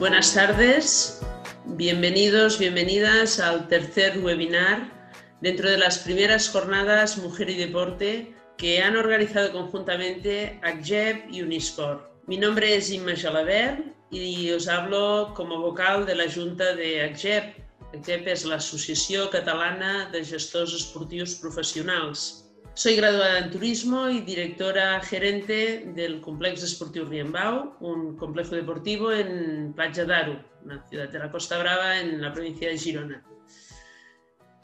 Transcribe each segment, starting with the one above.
Buenas tardes, bienvenidos, bienvenidas al tercer webinar dentro de las primeras jornadas Mujer y Deporte que han organizado conjuntamente ACGEP y Uniscor. Mi nombre es Inma Jalabert y os hablo como vocal de la Junta de ACGEP. ACGEP és l'Associació Catalana de Gestors Esportius Professionals. Soy graduada en turismo y directora gerente del Complejo Esportivo Riembau, un complejo deportivo en Playa d'Aro, una ciudad de la Costa Brava en la provincia de Girona.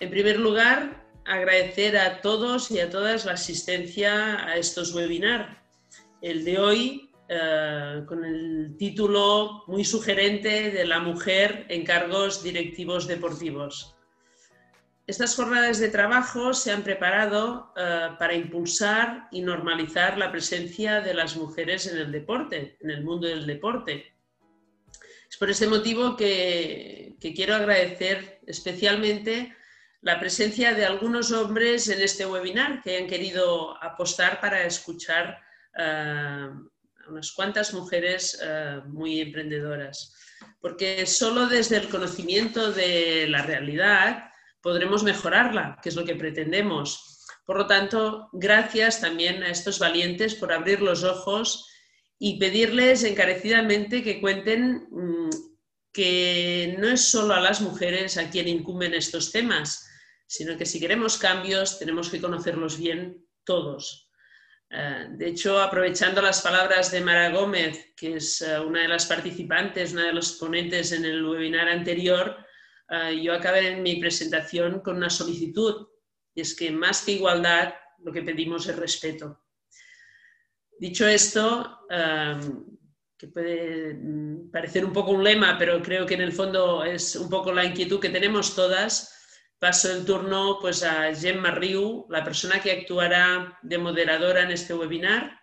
En primer lugar, agradecer a todos y a todas la asistencia a estos webinars. El de hoy, eh, con el título muy sugerente de la mujer en cargos directivos deportivos. Estas jornadas de trabajo se han preparado eh, para impulsar y normalizar la presencia de las mujeres en el deporte, en el mundo del deporte. Es por este motivo que, quiero agradecer especialmente la presencia de algunos hombres en este webinar que han querido apostar para escuchar eh, a unas cuantas mujeres eh, muy emprendedoras. Porque solo desde el conocimiento de la realidad podremos mejorarla, que es lo que pretendemos. Por lo tanto, gracias también a estos valientes por abrir los ojos y pedirles encarecidamente que cuenten mm, que no es solo a las mujeres a quien incumben estos temas, sino que si queremos cambios tenemos que conocerlos bien todos. Eh, de hecho, aprovechando las palabras de Mara Gómez, que es eh, una de las participantes, una de los ponentes en el webinar anterior, eh, yo acabé en mi presentación con una solicitud, y es que más que igualdad, lo que pedimos es respeto. Dicho esto, em, que puede mm, parecer un poco un lema, pero creo que en el fondo es un poco la inquietud que tenemos todas, paso el turno pues, a Gemma Riu, la persona que actuará de moderadora en este webinar,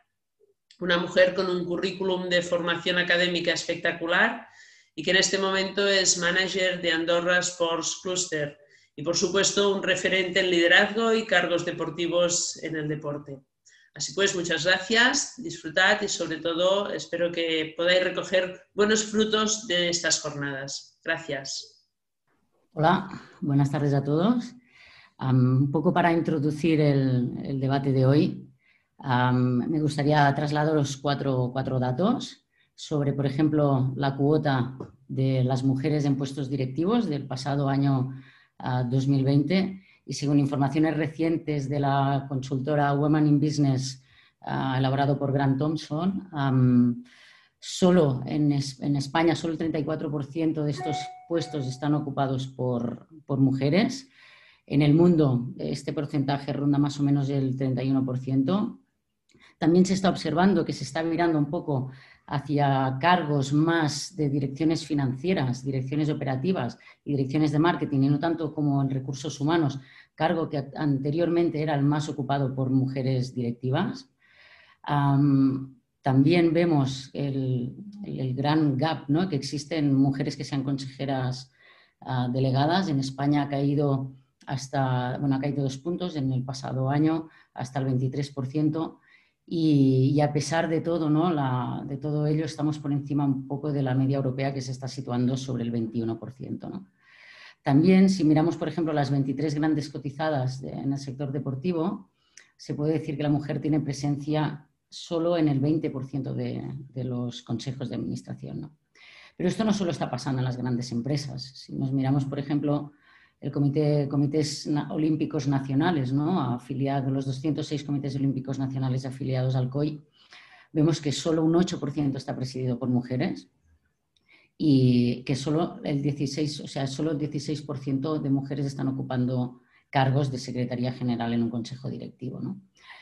una mujer con un currículum de formación académica espectacular y que en este momento es manager de Andorra Sports Cluster y por supuesto un referente en liderazgo y cargos deportivos en el deporte. Así pues, muchas gracias, disfrutad y sobre todo espero que podáis recoger buenos frutos de estas jornadas. Gracias. Hola, buenas tardes a todos. un poco para introducir el, debate de hoy, me gustaría trasladar los cuatro, cuatro datos sobre, por ejemplo, la cuota de las mujeres en puestos directivos del pasado año 2020 ah, y según informaciones recientes de la consultora Women in Business ah, elaborado por Grant Thompson, solo en, España solo el 34% de estos puestos están ocupados por, por mujeres. En el mundo este porcentaje ronda más o menos el 31%. También se está observando que se está mirando un poco hacia cargos más de direcciones financieras, direcciones operativas y direcciones de marketing, y no tanto como en recursos humanos, cargo que anteriormente era el más ocupado por mujeres directivas. también vemos el, gran gap ¿no? que existe en mujeres que sean consejeras ah, delegadas. En España ha caído hasta, bueno, ha caído dos puntos en el pasado año hasta el 23%. Y, a pesar de todo, ¿no? de todo ello, estamos por encima un poco de la media europea que se está situando sobre el 21%. ¿no? También, si miramos, por ejemplo, las 23 grandes cotizadas en el sector deportivo, se puede decir que la mujer tiene presencia solo en el 20% de, de, los consejos de administración. ¿no? Pero esto no solo está pasando en las grandes empresas. Si nos miramos, por ejemplo, el comité, comités olímpicos nacionales, ¿no? afiliados, los 206 comités olímpicos nacionales afiliados al COI, vemos que solo un 8% está presidido por mujeres y que solo el 16, o sea, solo el 16% de mujeres están ocupando cargos de secretaría general en un consejo directivo. ¿no?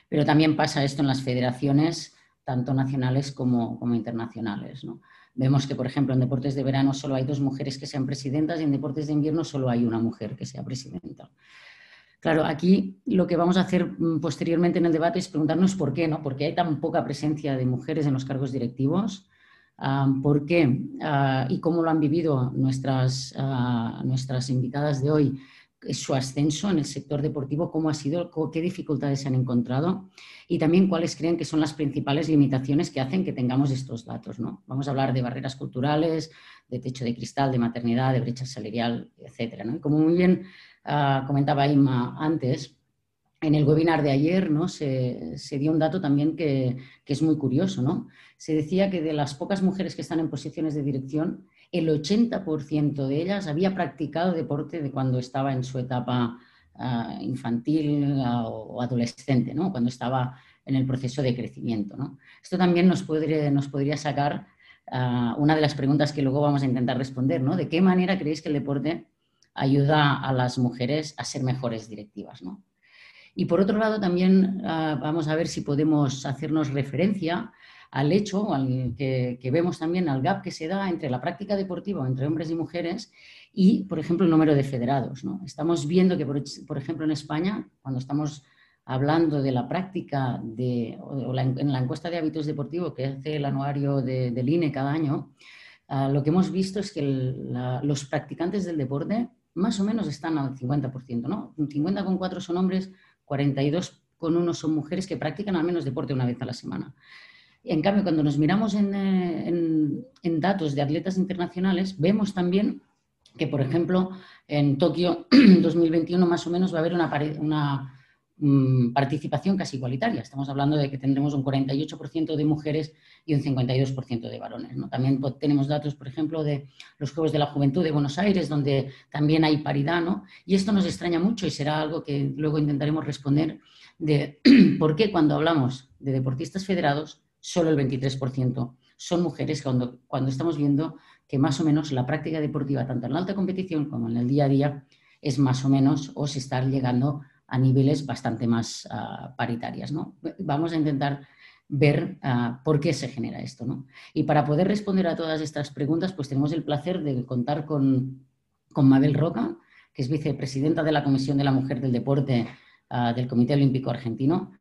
Pero también pasa esto en las federaciones, tanto nacionales como, como internacionales. ¿no? Vemos que, por ejemplo, en deportes de verano solo hay dos mujeres que sean presidentas y en deportes de invierno solo hay una mujer que sea presidenta. Claro, aquí lo que vamos a hacer mm, posteriormente en el debate es preguntarnos por qué, ¿no? ¿Por qué hay tan poca presencia de mujeres en los cargos directivos? Ah, ¿Por qué? Ah, ¿Y cómo lo han vivido nuestras, ah, nuestras invitadas de hoy? Su ascenso en el sector deportivo, cómo ha sido, qué dificultades se han encontrado y también cuáles creen que son las principales limitaciones que hacen que tengamos estos datos. ¿no? Vamos a hablar de barreras culturales, de techo de cristal, de maternidad, de brecha salarial, etc. como muy bien ah, comentaba Inma antes, en el webinar de ayer ¿no? se, dio un dato también que, que, es muy curioso. ¿no? Se decía que de las pocas mujeres que están en posiciones de dirección, el 80% de ellas había practicado deporte de cuando estaba en su etapa ah, infantil ah, o adolescente, ¿no? cuando estaba en el proceso de crecimiento. ¿no? Esto también nos, podría, sacar ah, una de las preguntas que luego vamos a intentar responder, ¿no? ¿De qué manera creéis que el deporte ayuda a las mujeres a ser mejores directivas? ¿no? Y por otro lado, también vamos a ver si podemos hacernos referencia al hecho que, vemos también al gap que se da entre la práctica deportiva entre hombres y mujeres y, por ejemplo, el número de federados. ¿no? Estamos viendo que, por, ejemplo, en España, cuando estamos hablando de la práctica de, o en la encuesta de hábitos deportivos que hace el anuario del INE cada año, ah, lo que hemos visto es que los practicantes del deporte más o menos están al 50%, ¿no? 50,4 son hombres, 42,1 son mujeres que practican al menos deporte una vez a la semana. En cambio, cuando nos miramos eh, en, datos de atletas internacionales, vemos también que, por ejemplo, en Tokio 2021 más o menos va a haber una, mm, participación casi igualitaria. Estamos hablando de que tendremos un 48% de mujeres y un 52% de varones. También tenemos datos, por ejemplo, de los Juegos de la Juventud de Buenos Aires, donde también hay paridad. Y esto nos extraña mucho y será algo que luego intentaremos responder de por qué cuando hablamos de deportistas federados solo el 23% son mujeres cuando, cuando estamos viendo que más o menos la práctica deportiva, tanto en la alta competición como en el día a día, es más o menos o se está llegando a niveles bastante más ah, paritarias. ¿no? Vamos a intentar ver ah, por qué se genera esto. ¿no? Y para poder responder a todas estas preguntas, pues tenemos el placer de contar con, con Mabel Roca, que es vicepresidenta de la Comisión de la Mujer del Deporte ah, del Comité Olímpico Argentino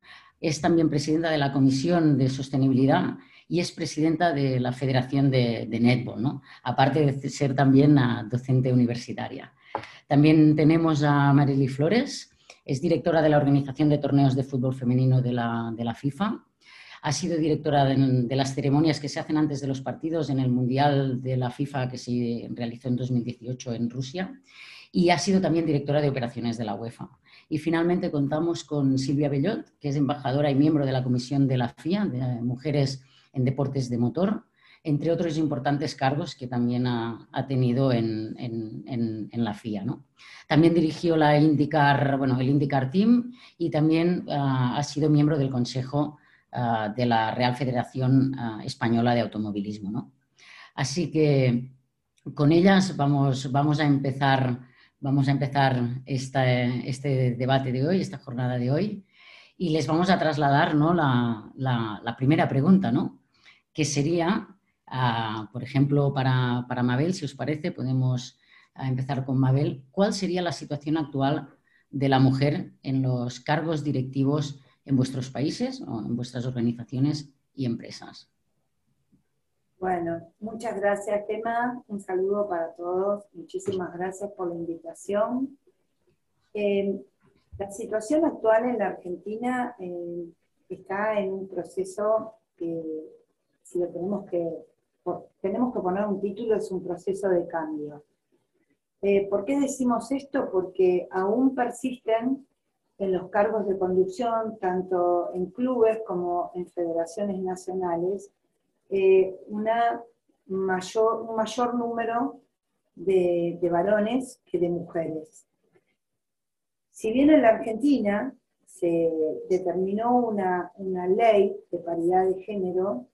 es también presidenta de la Comisión de Sostenibilidad y es presidenta de la Federación de, Netball, aparte de ser también docente universitaria. También tenemos a Marily Flores, es directora de la Organización de Torneos de Fútbol Femenino de la, FIFA. Ha sido directora de, las ceremonias que se hacen antes de los partidos en el Mundial de la FIFA que se realizó en 2018 en Rusia y ha sido también directora de operaciones de la UEFA. Y finalmente contamos con Silvia Bellot, que es embajadora y miembro de la Comisión de la FIA, de Mujeres en Deportes de Motor, entre otros importantes cargos que también ha, tenido en, la FIA. También dirigió la IndyCar, bueno, el IndyCar Team y también ah, ha sido miembro del Consejo ah, de la Real Federación ah, Española de Automovilismo. Así que con ellas vamos, vamos a empezar vamos a empezar este debate de hoy, esta jornada de hoy, y les vamos a trasladar ¿no? la, primera pregunta, ¿no? que sería, ah, por ejemplo, para, Mabel, si os parece, podemos ah, empezar con Mabel, ¿cuál sería la situación actual de la mujer en los cargos directivos en vuestros países o en vuestras organizaciones y empresas? Bueno, muchas gracias, Tema. Un saludo para todos. Muchísimas gracias por la invitación. Eh, la situación actual en la Argentina eh, está en un proceso que, si lo tenemos que, tenemos que poner un título, es un proceso de cambio. Eh, ¿Por qué decimos esto? Porque aún persisten en los cargos de conducción, tanto en clubes como en federaciones nacionales, eh, mayor, un mayor número de, varones que de mujeres. Si bien en la Argentina se determinó una, una ley de paridad de género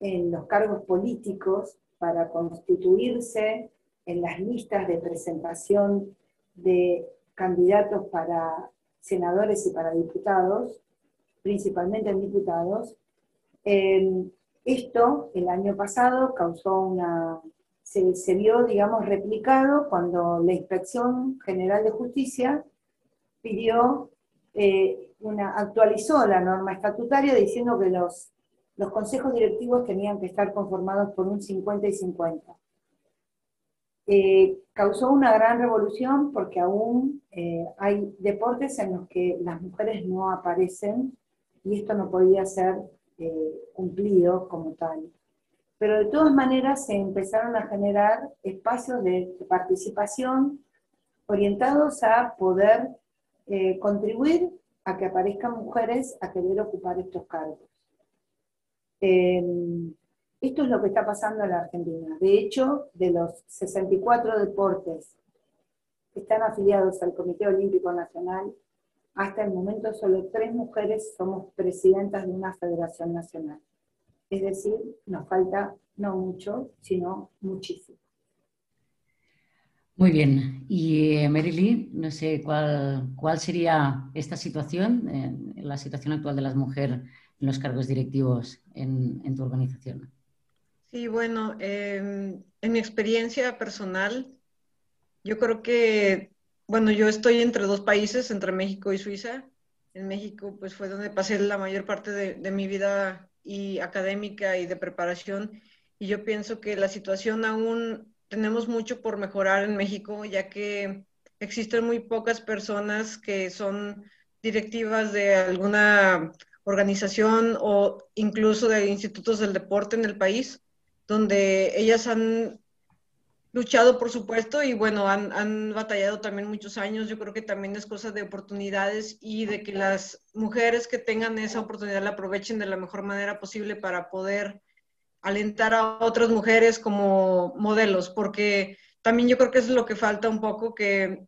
en los cargos políticos para constituirse en las listas de presentación de candidatos para senadores y para diputados, principalmente en diputados, eh, esto el año pasado causó una, se, vio, digamos, replicado cuando la Inspección General de Justicia pidió, eh, una, actualizó la norma estatutaria diciendo que los, los consejos directivos tenían que estar conformados por un 50 y 50. eh, causó una gran revolución porque aún eh, hay deportes en los que las mujeres no aparecen y esto no podía ser eh, cumplido como tal. Pero de todas maneras se empezaron a generar espacios de, participación orientados a poder contribuir a que aparezcan mujeres a querer ocupar estos cargos. Esto es lo que está pasando en la Argentina. De hecho, de los 64 deportes que están afiliados al Comité Olímpico Nacional, hasta el momento solo tres mujeres somos presidentas de una federación nacional. Es decir, nos falta no mucho, sino muchísimo. Muy bien. Y eh, Merily, no sé cuál, cuál sería esta situación, eh, la situación actual de las mujeres en los cargos directivos en tu organización. Sí, bueno, em, en mi experiencia personal, yo creo que, bueno, yo estoy entre dos países, entre México y Suiza. En México, pues fue donde pasé la mayor parte de, mi vida y académica y de preparación. Y yo pienso que la situación aún tenemos mucho por mejorar en México, ya que existen muy pocas personas que son directivas de alguna organización o incluso de institutos del deporte en el país donde ellas han luchado, por supuesto, y bueno, han, batallado también muchos años. Yo creo que también es cosa de oportunidades y de que las mujeres que tengan esa oportunidad la aprovechen de la mejor manera posible para poder alentar a otras mujeres como modelos, porque también yo creo que eso es lo que falta un poco, que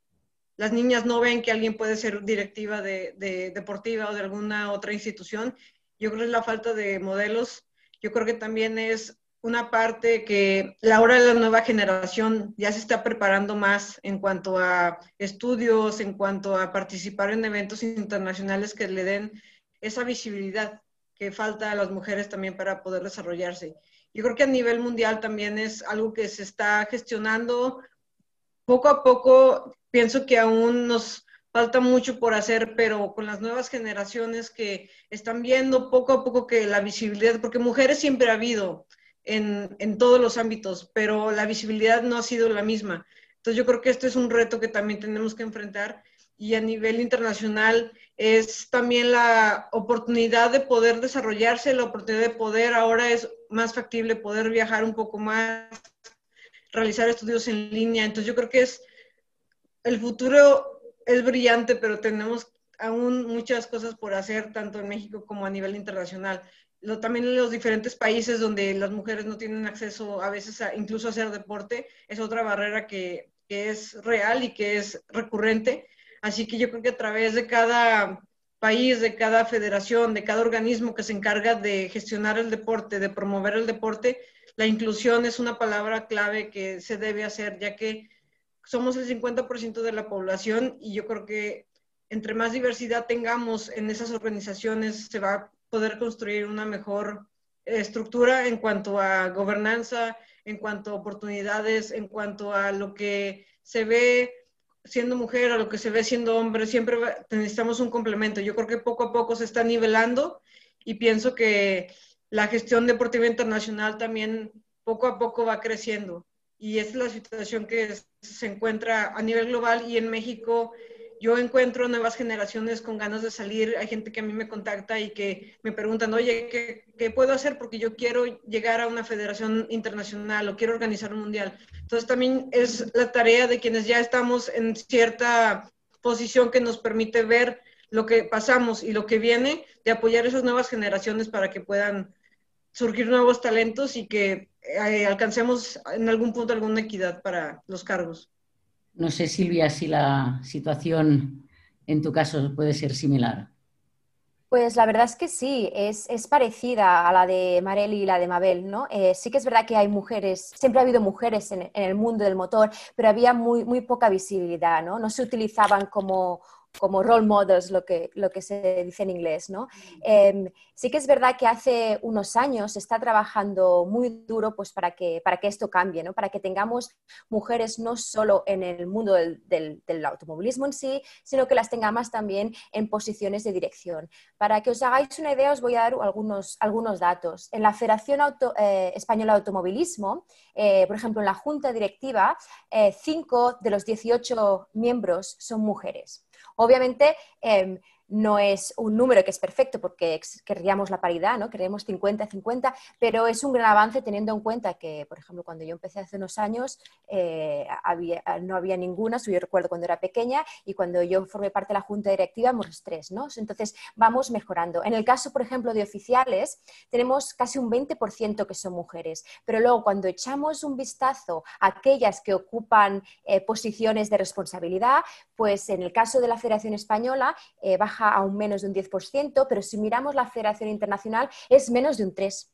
las niñas no ven que alguien puede ser directiva de, de deportiva o de alguna otra institución. Yo creo que es la falta de modelos. Yo creo que también es una parte que la hora de la nueva generación ya se está preparando más en cuanto a estudios, en cuanto a participar en eventos internacionales que le den esa visibilidad que falta a las mujeres también para poder desarrollarse. Yo creo que a nivel mundial también es algo que se está gestionando poco a poco. Pienso que aún nos falta mucho por hacer, pero con las nuevas generaciones que están viendo poco a poco que la visibilidad, porque mujeres siempre ha habido, en, todos los ámbitos, pero la visibilidad no ha sido la misma. Entonces yo creo que este es un reto que también tenemos que enfrentar y a nivel internacional es también la oportunidad de poder desarrollarse, la oportunidad de poder, ahora es más factible poder viajar un poco más, realizar estudios en línea. Entonces yo creo que es, el futuro es brillante, pero tenemos aún muchas cosas por hacer, tanto en México como a nivel internacional también en los diferentes países donde las mujeres no tienen acceso a veces a, incluso a hacer deporte, es otra barrera que, que, es real y que es recurrente. Así que yo creo que a través de cada país, de cada federación, de cada organismo que se encarga de gestionar el deporte, de promover el deporte, la inclusión es una palabra clave que se debe hacer, ya que somos el 50% de la población y yo creo que entre más diversidad tengamos en esas organizaciones, se va poder construir una mejor estructura en cuanto a gobernanza, en cuanto a oportunidades, en cuanto a lo que se ve siendo mujer, a lo que se ve siendo hombre, siempre necesitamos un complemento. Yo creo que poco a poco se está nivelando y pienso que la gestión deportiva internacional también poco a poco va creciendo. Y es la situación que se encuentra a nivel global y en México yo encuentro nuevas generaciones con ganas de salir, hay gente que a mí me contacta y que me preguntan, oye, ¿qué, puedo hacer? Porque yo quiero llegar a una federación internacional o quiero organizar un mundial. Entonces también es la tarea de quienes ya estamos en cierta posición que nos permite ver lo que pasamos y lo que viene, de apoyar esas nuevas generaciones para que puedan surgir nuevos talentos y que eh, alcancemos en algún punto alguna equidad para los cargos. No sé, Silvia, si la situación en tu caso puede ser similar. Pues la verdad es que sí, es, parecida a la de Mareli y la de Mabel, ¿no? Eh, sí que es verdad que hay mujeres, siempre ha habido mujeres en, el mundo del motor, pero había muy, muy poca visibilidad, ¿no? No se utilizaban como como role models, lo que, lo que se dice en inglés. ¿no? Em, sí que es verdad que hace unos años se está trabajando muy duro pues, para, que, para que esto cambie, ¿no? para que tengamos mujeres no solo en el mundo del, automovilismo en sí, sino que las tengamos también en posiciones de dirección. Para que os hagáis una idea, os voy a dar algunos, algunos datos. En la Federación eh, Española de Automovilismo, eh, por ejemplo, en la Junta Directiva, 5 eh, de los 18 miembros son mujeres. Obviamente, em, no es un número que es perfecto porque querríamos la paridad, ¿no? Queremos 50-50, pero es un gran avance teniendo en cuenta que, por ejemplo, cuando yo empecé hace unos años eh, no había ninguna, yo recuerdo cuando era pequeña y cuando yo formé parte de la junta directiva éramos tres, ¿no? Entonces vamos mejorando. En el caso, por ejemplo, de oficiales, tenemos casi un 20% que son mujeres, pero luego cuando echamos un vistazo a aquellas que ocupan eh, posiciones de responsabilidad, pues en el caso de la Federación Española eh, baja a un menos de un 10%, pero si miramos la Federación Internacional es menos de un 3%.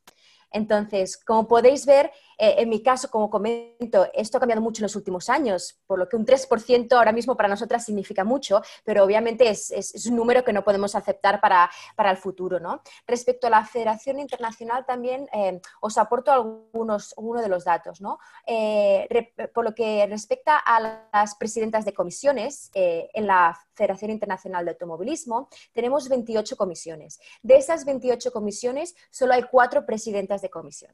Entonces, como podéis ver, eh, en mi caso, como comento, esto ha cambiado mucho en los últimos años, por lo que un 3% ahora mismo para nosotras significa mucho, pero obviamente es, un número que no podemos aceptar para, el futuro. ¿no? Respecto a la Federación Internacional, también eh, os aporto algunos uno de los datos. ¿no? Eh, por lo que respecta a las presidentas de comisiones, en la Federación Internacional de Automovilismo tenemos 28 comisiones. De esas 28 comisiones, solo hay cuatro presidentas de comisión.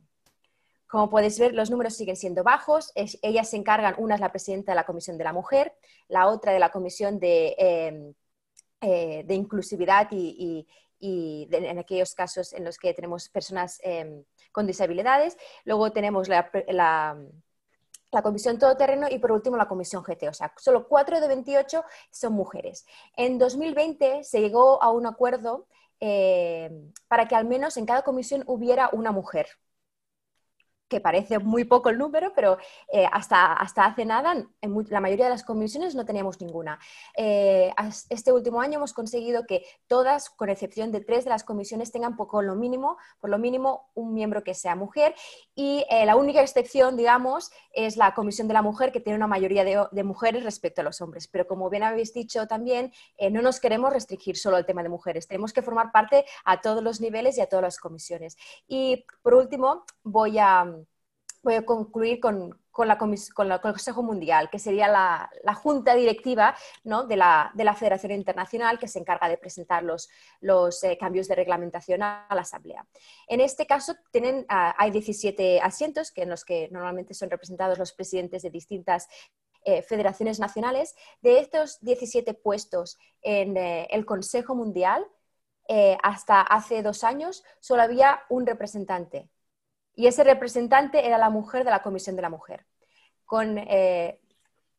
Como podéis ver, los números siguen siendo bajos. ellas se encargan, una es la presidenta de la Comisión de la Mujer, la otra de la Comisión de, em, eh, inclusividad y, en aquellos casos en los que tenemos personas em, con disabilidades. Luego tenemos la, la Comisión Todoterreno y por último la Comisión GT. O sea, solo 4 de 28 son mujeres. En 2020 se llegó a un acuerdo em, para que al menos en cada comisión hubiera una mujer que parece muy poco el número, pero eh, hasta, hasta hace nada, en la mayoría de las comisiones no teníamos ninguna. Eh, este último año hemos conseguido que todas, con excepción de tres de las comisiones, tengan por lo mínimo, por lo mínimo un miembro que sea mujer. Y eh, la única excepción, digamos, es la Comisión de la Mujer, que tiene una mayoría de mujeres respecto a los hombres. Pero como bien habéis dicho también, no nos queremos restringir solo al tema de mujeres. Tenemos que formar parte a todos los niveles y a todas las comisiones. Y por último, voy a voy a concluir con, la el Consejo Mundial, que sería la, junta directiva de, la, Federación Internacional que se encarga de presentar los, eh, cambios de reglamentación a, la Asamblea. En este caso ah, hay 17 asientos que en los que normalmente son representados los presidentes de distintas eh, federaciones nacionales. De estos 17 puestos en eh, el Consejo Mundial, hasta hace dos años solo había un representante, y ese representante era la mujer de la Comisión de la Mujer. Con, eh,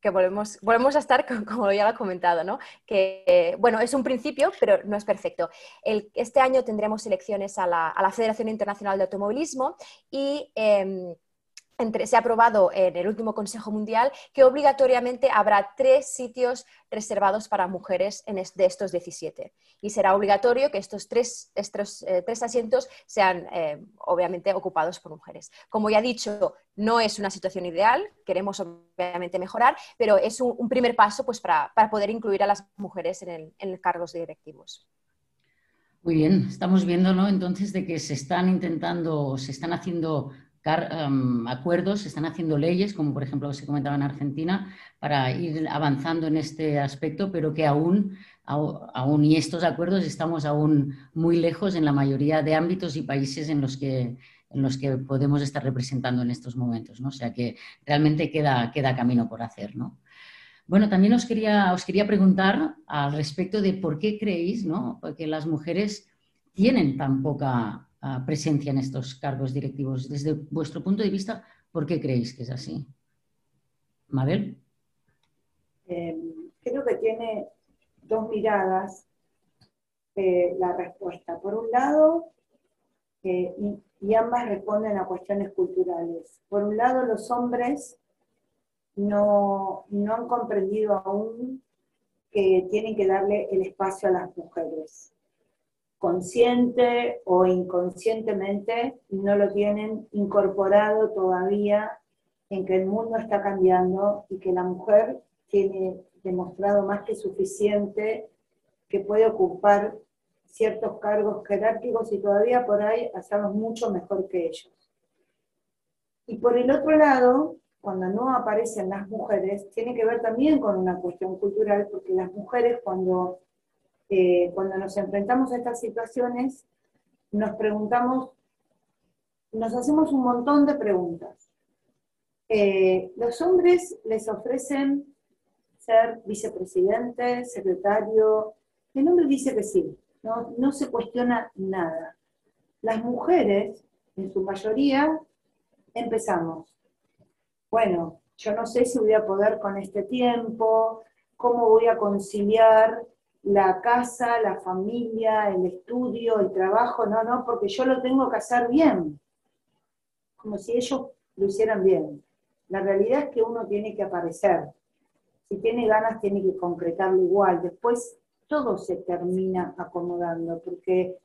que volvemos, volvemos a estar, como ya lo he comentado, ¿no? que bueno, es un principio, pero no es perfecto. este año tendremos elecciones a la, a la, Federación Internacional de Automovilismo y se ha aprobado en el último Consejo Mundial que obligatoriamente habrá tres sitios reservados para mujeres de estos 17. Y será obligatorio que estos tres, estos, eh, tres asientos sean eh, obviamente ocupados por mujeres. Como ya he dicho, no es una situación ideal, queremos obviamente mejorar, pero es un, primer paso pues, para, poder incluir a las mujeres en, en cargos directivos. Muy bien, estamos viendo ¿no? entonces de que se están intentando, se están haciendo Em, acuerdos, se están haciendo leyes, como por ejemplo se comentaba en Argentina, para ir avanzando en este aspecto, pero que aún, aún y estos acuerdos estamos aún muy lejos en la mayoría de ámbitos y países en los que, en los que podemos estar representando en estos momentos. ¿no? O sea que realmente queda, queda camino por hacer. ¿no? Bueno, también os quería, os quería preguntar al respecto de por qué creéis ¿no? que las mujeres tienen tan poca presencia en estos cargos directivos. Desde vuestro punto de vista, ¿por qué creéis que es así? Mabel. Eh, creo que tiene dos miradas eh, la respuesta. Por un lado, eh, y, ambas responden a cuestiones culturales. Por un lado, los hombres no, no han comprendido aún que tienen que darle el espacio a las mujeres consciente o inconscientemente no lo tienen incorporado todavía en que el mundo está cambiando y que la mujer tiene demostrado más que suficiente que puede ocupar ciertos cargos jerárquicos y todavía por ahí hacemos mucho mejor que ellos. Y por el otro lado, cuando no aparecen las mujeres, tiene que ver también con una cuestión cultural, porque las mujeres cuando, eh, cuando nos enfrentamos a estas situaciones, nos preguntamos, nos hacemos un montón de preguntas. Eh, los hombres les ofrecen ser vicepresidente, secretario, el hombre dice que sí, no, no se cuestiona nada. Las mujeres, en su mayoría, empezamos. Bueno, yo no sé si voy a poder con este tiempo, cómo voy a conciliar la casa, la familia, el estudio, el trabajo, no, no, porque yo lo tengo que hacer bien, como si ellos lo hicieran bien. La realidad es que uno tiene que aparecer. Si tiene ganas, tiene que concretarlo igual. Después todo se termina acomodando, porque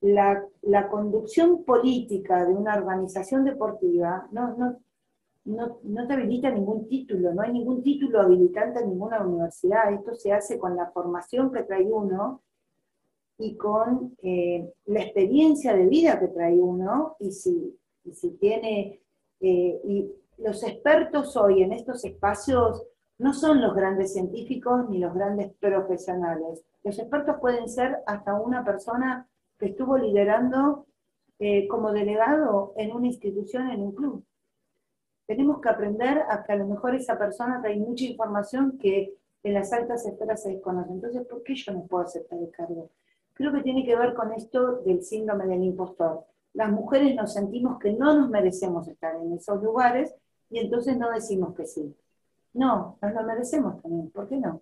la, conducción política de una organización deportiva no, no, no, te habilita ningún título, no hay ningún título habilitante en ninguna universidad. Esto se hace con la formación que trae uno y con eh, la experiencia de vida que trae uno, y si, si tiene, eh, y los expertos hoy en estos espacios no son los grandes científicos ni los grandes profesionales. Los expertos pueden ser hasta una persona que estuvo liderando eh, como delegado en una institución, en un club. Tenemos que aprender a que a lo mejor esa persona trae mucha información que en las altas esferas se desconoce. Entonces, ¿por qué yo no puedo aceptar el cargo? Creo que tiene que ver con esto del síndrome del impostor. Las mujeres nos sentimos que no nos merecemos estar en esos lugares y entonces no decimos que sí. No, nos lo merecemos también, ¿por qué no?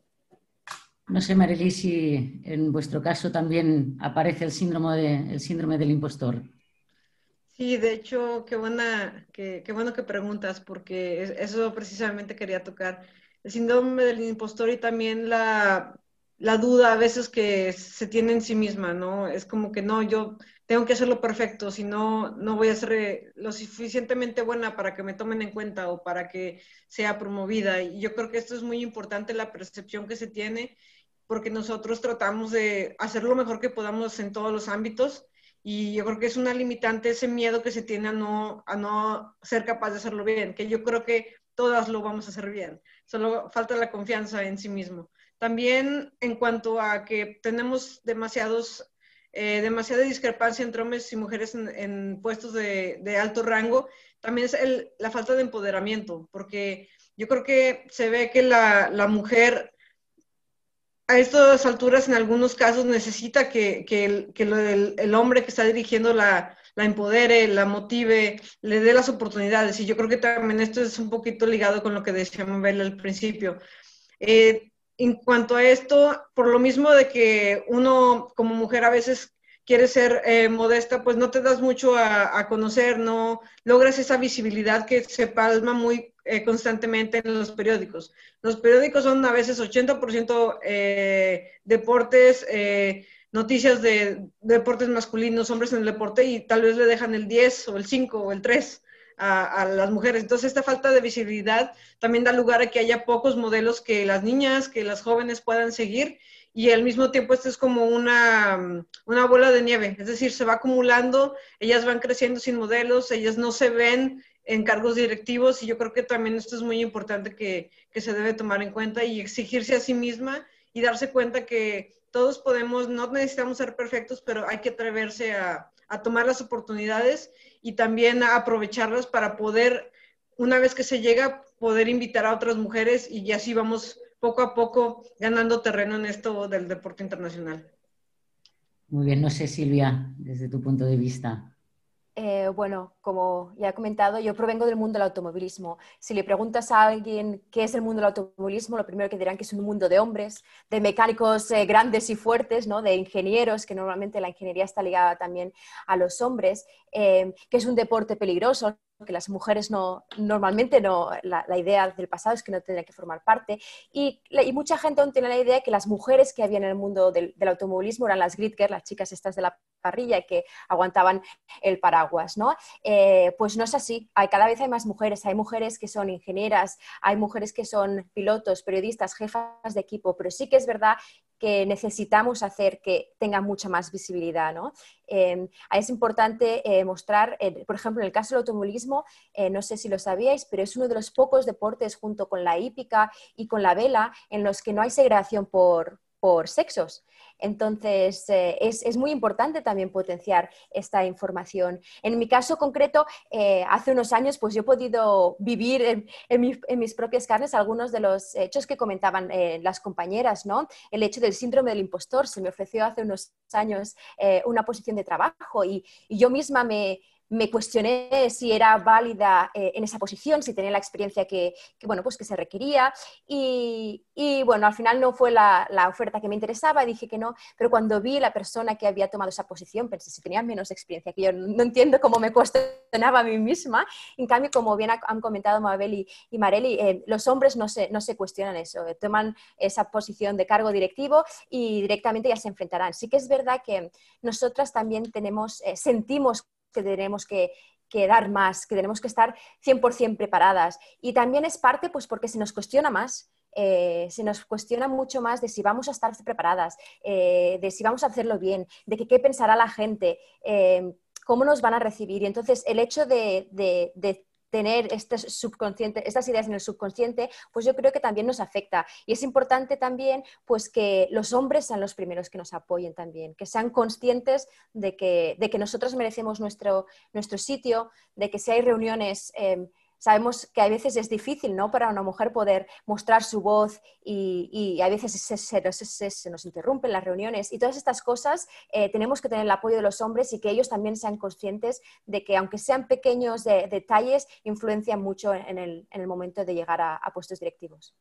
No sé, Marely, si en vuestro caso también aparece el síndrome, el síndrome del impostor. Sí, de hecho, qué, buena, qué, bueno que preguntas, porque eso precisamente quería tocar. El síndrome del impostor y también la, la duda a veces que se tiene en sí misma, ¿no? Es como que no, yo tengo que hacerlo perfecto, si no, no voy a ser lo suficientemente buena para que me tomen en cuenta o para que sea promovida. Y yo creo que esto es muy importante, la percepción que se tiene, porque nosotros tratamos de hacer lo mejor que podamos en todos los ámbitos. Y yo creo que es una limitante ese miedo que se tiene a no, a no ser capaz de hacerlo bien, que yo creo que todas lo vamos a hacer bien. Solo falta la confianza en sí mismo. También en cuanto a que tenemos demasiados eh, demasiada discrepancia entre hombres y mujeres en, puestos de, alto rango, también es la falta de empoderamiento, porque yo creo que se ve que la, mujer a estas alturas en algunos casos necesita que, el, hombre que está dirigiendo la, empodere, la motive, le dé las oportunidades. Y yo creo que también esto es un poquito ligado con lo que decía Mabel al principio. Eh, en cuanto a esto, por lo mismo de que uno como mujer a veces quiere ser eh, modesta, pues no te das mucho a, conocer, no logras esa visibilidad que se palma muy eh, constantemente en los periódicos. Los periódicos son a veces 80% eh, deportes, noticias de, deportes masculinos, hombres en el deporte, y tal vez le dejan el 10 o el 5 o el 3 a, las mujeres. Entonces, esta falta de visibilidad también da lugar a que haya pocos modelos que las niñas, que las jóvenes puedan seguir y al mismo tiempo esto es como una, una, bola de nieve, es decir, se va acumulando, ellas van creciendo sin modelos, ellas no se ven en cargos directivos y yo creo que también esto es muy importante que, que se debe tomar en cuenta y exigirse a sí misma y darse cuenta que todos podemos, no necesitamos ser perfectos, pero hay que atreverse a, a tomar las oportunidades y también a aprovecharlas para poder, una vez que se llega, poder invitar a otras mujeres y así vamos poco a poco ganando terreno en esto del deporte internacional. Muy bien, no sé Silvia, desde tu punto de vista. Eh, bueno, como ya he comentado, yo provengo del mundo del automovilismo. Si le preguntas a alguien qué es el mundo del automovilismo, lo primero que dirán que es un mundo de hombres, de mecánicos eh, grandes y fuertes, ¿no? de ingenieros, que normalmente la ingeniería está ligada también a los hombres, eh, que es un deporte peligroso. Que las mujeres no, normalmente no, la, idea del pasado es que no tendrían que formar parte. Y, mucha gente aún tiene la idea que las mujeres que había en el mundo del, automovilismo eran las grid girls, las chicas estas de la parrilla que aguantaban el paraguas, ¿no? Eh, pues no es así, hay, cada vez hay más mujeres, hay mujeres que son ingenieras, hay mujeres que son pilotos, periodistas, jefas de equipo, pero sí que es verdad que necesitamos hacer que tenga mucha más visibilidad. ¿no? Em, es importante eh, mostrar, eh, por ejemplo, en el caso del automovilismo, eh, no sé si lo sabíais, pero es uno de los pocos deportes junto con la hípica y con la vela en los que no hay segregación por, por sexos. Entonces, eh, es, muy importante también potenciar esta información. En mi caso concreto, eh, hace unos años, pues yo he podido vivir en, mis propias carnes algunos de los hechos que comentaban eh, las compañeras, ¿no? El hecho del síndrome del impostor. Se me ofreció hace unos años una posición de trabajo y yo misma me me cuestioné si era válida eh, en esa posición, si tenía la experiencia que, bueno, pues que se requería y, bueno, al final no fue la, oferta que me interesaba, dije que no, pero cuando vi la persona que había tomado esa posición, pensé si tenía menos experiencia, que yo no entiendo cómo me cuestionaba a mí misma. En cambio, como bien han comentado Mabel y, Mareli, eh, los hombres no se, no se cuestionan eso, eh, toman esa posición de cargo directivo y directamente ya se enfrentarán. Sí que es verdad que nosotras también tenemos, sentimos que tenemos que, dar más, que tenemos que estar 100% preparadas. Y también es parte, pues porque se nos cuestiona más. Eh, se nos cuestiona mucho más de si vamos a estar preparadas, eh, de si vamos a hacerlo bien, de qué pensará la gente, eh, cómo nos van a recibir. Y entonces el hecho de, tener este subconsciente, estas ideas en el subconsciente, pues yo creo que también nos afecta. Y es importante también pues, que los hombres sean los primeros que nos apoyen también, que sean conscientes de que, de que nosotros merecemos nuestro, nuestro sitio, de que si hay reuniones... Em, sabemos que a veces es difícil ¿no? para una mujer poder mostrar su voz y, a veces se, nos interrumpen las reuniones y todas estas cosas eh, tenemos que tener el apoyo de los hombres y que ellos también sean conscientes de que aunque sean pequeños detalles, influencian mucho en el, momento de llegar a, puestos directivos.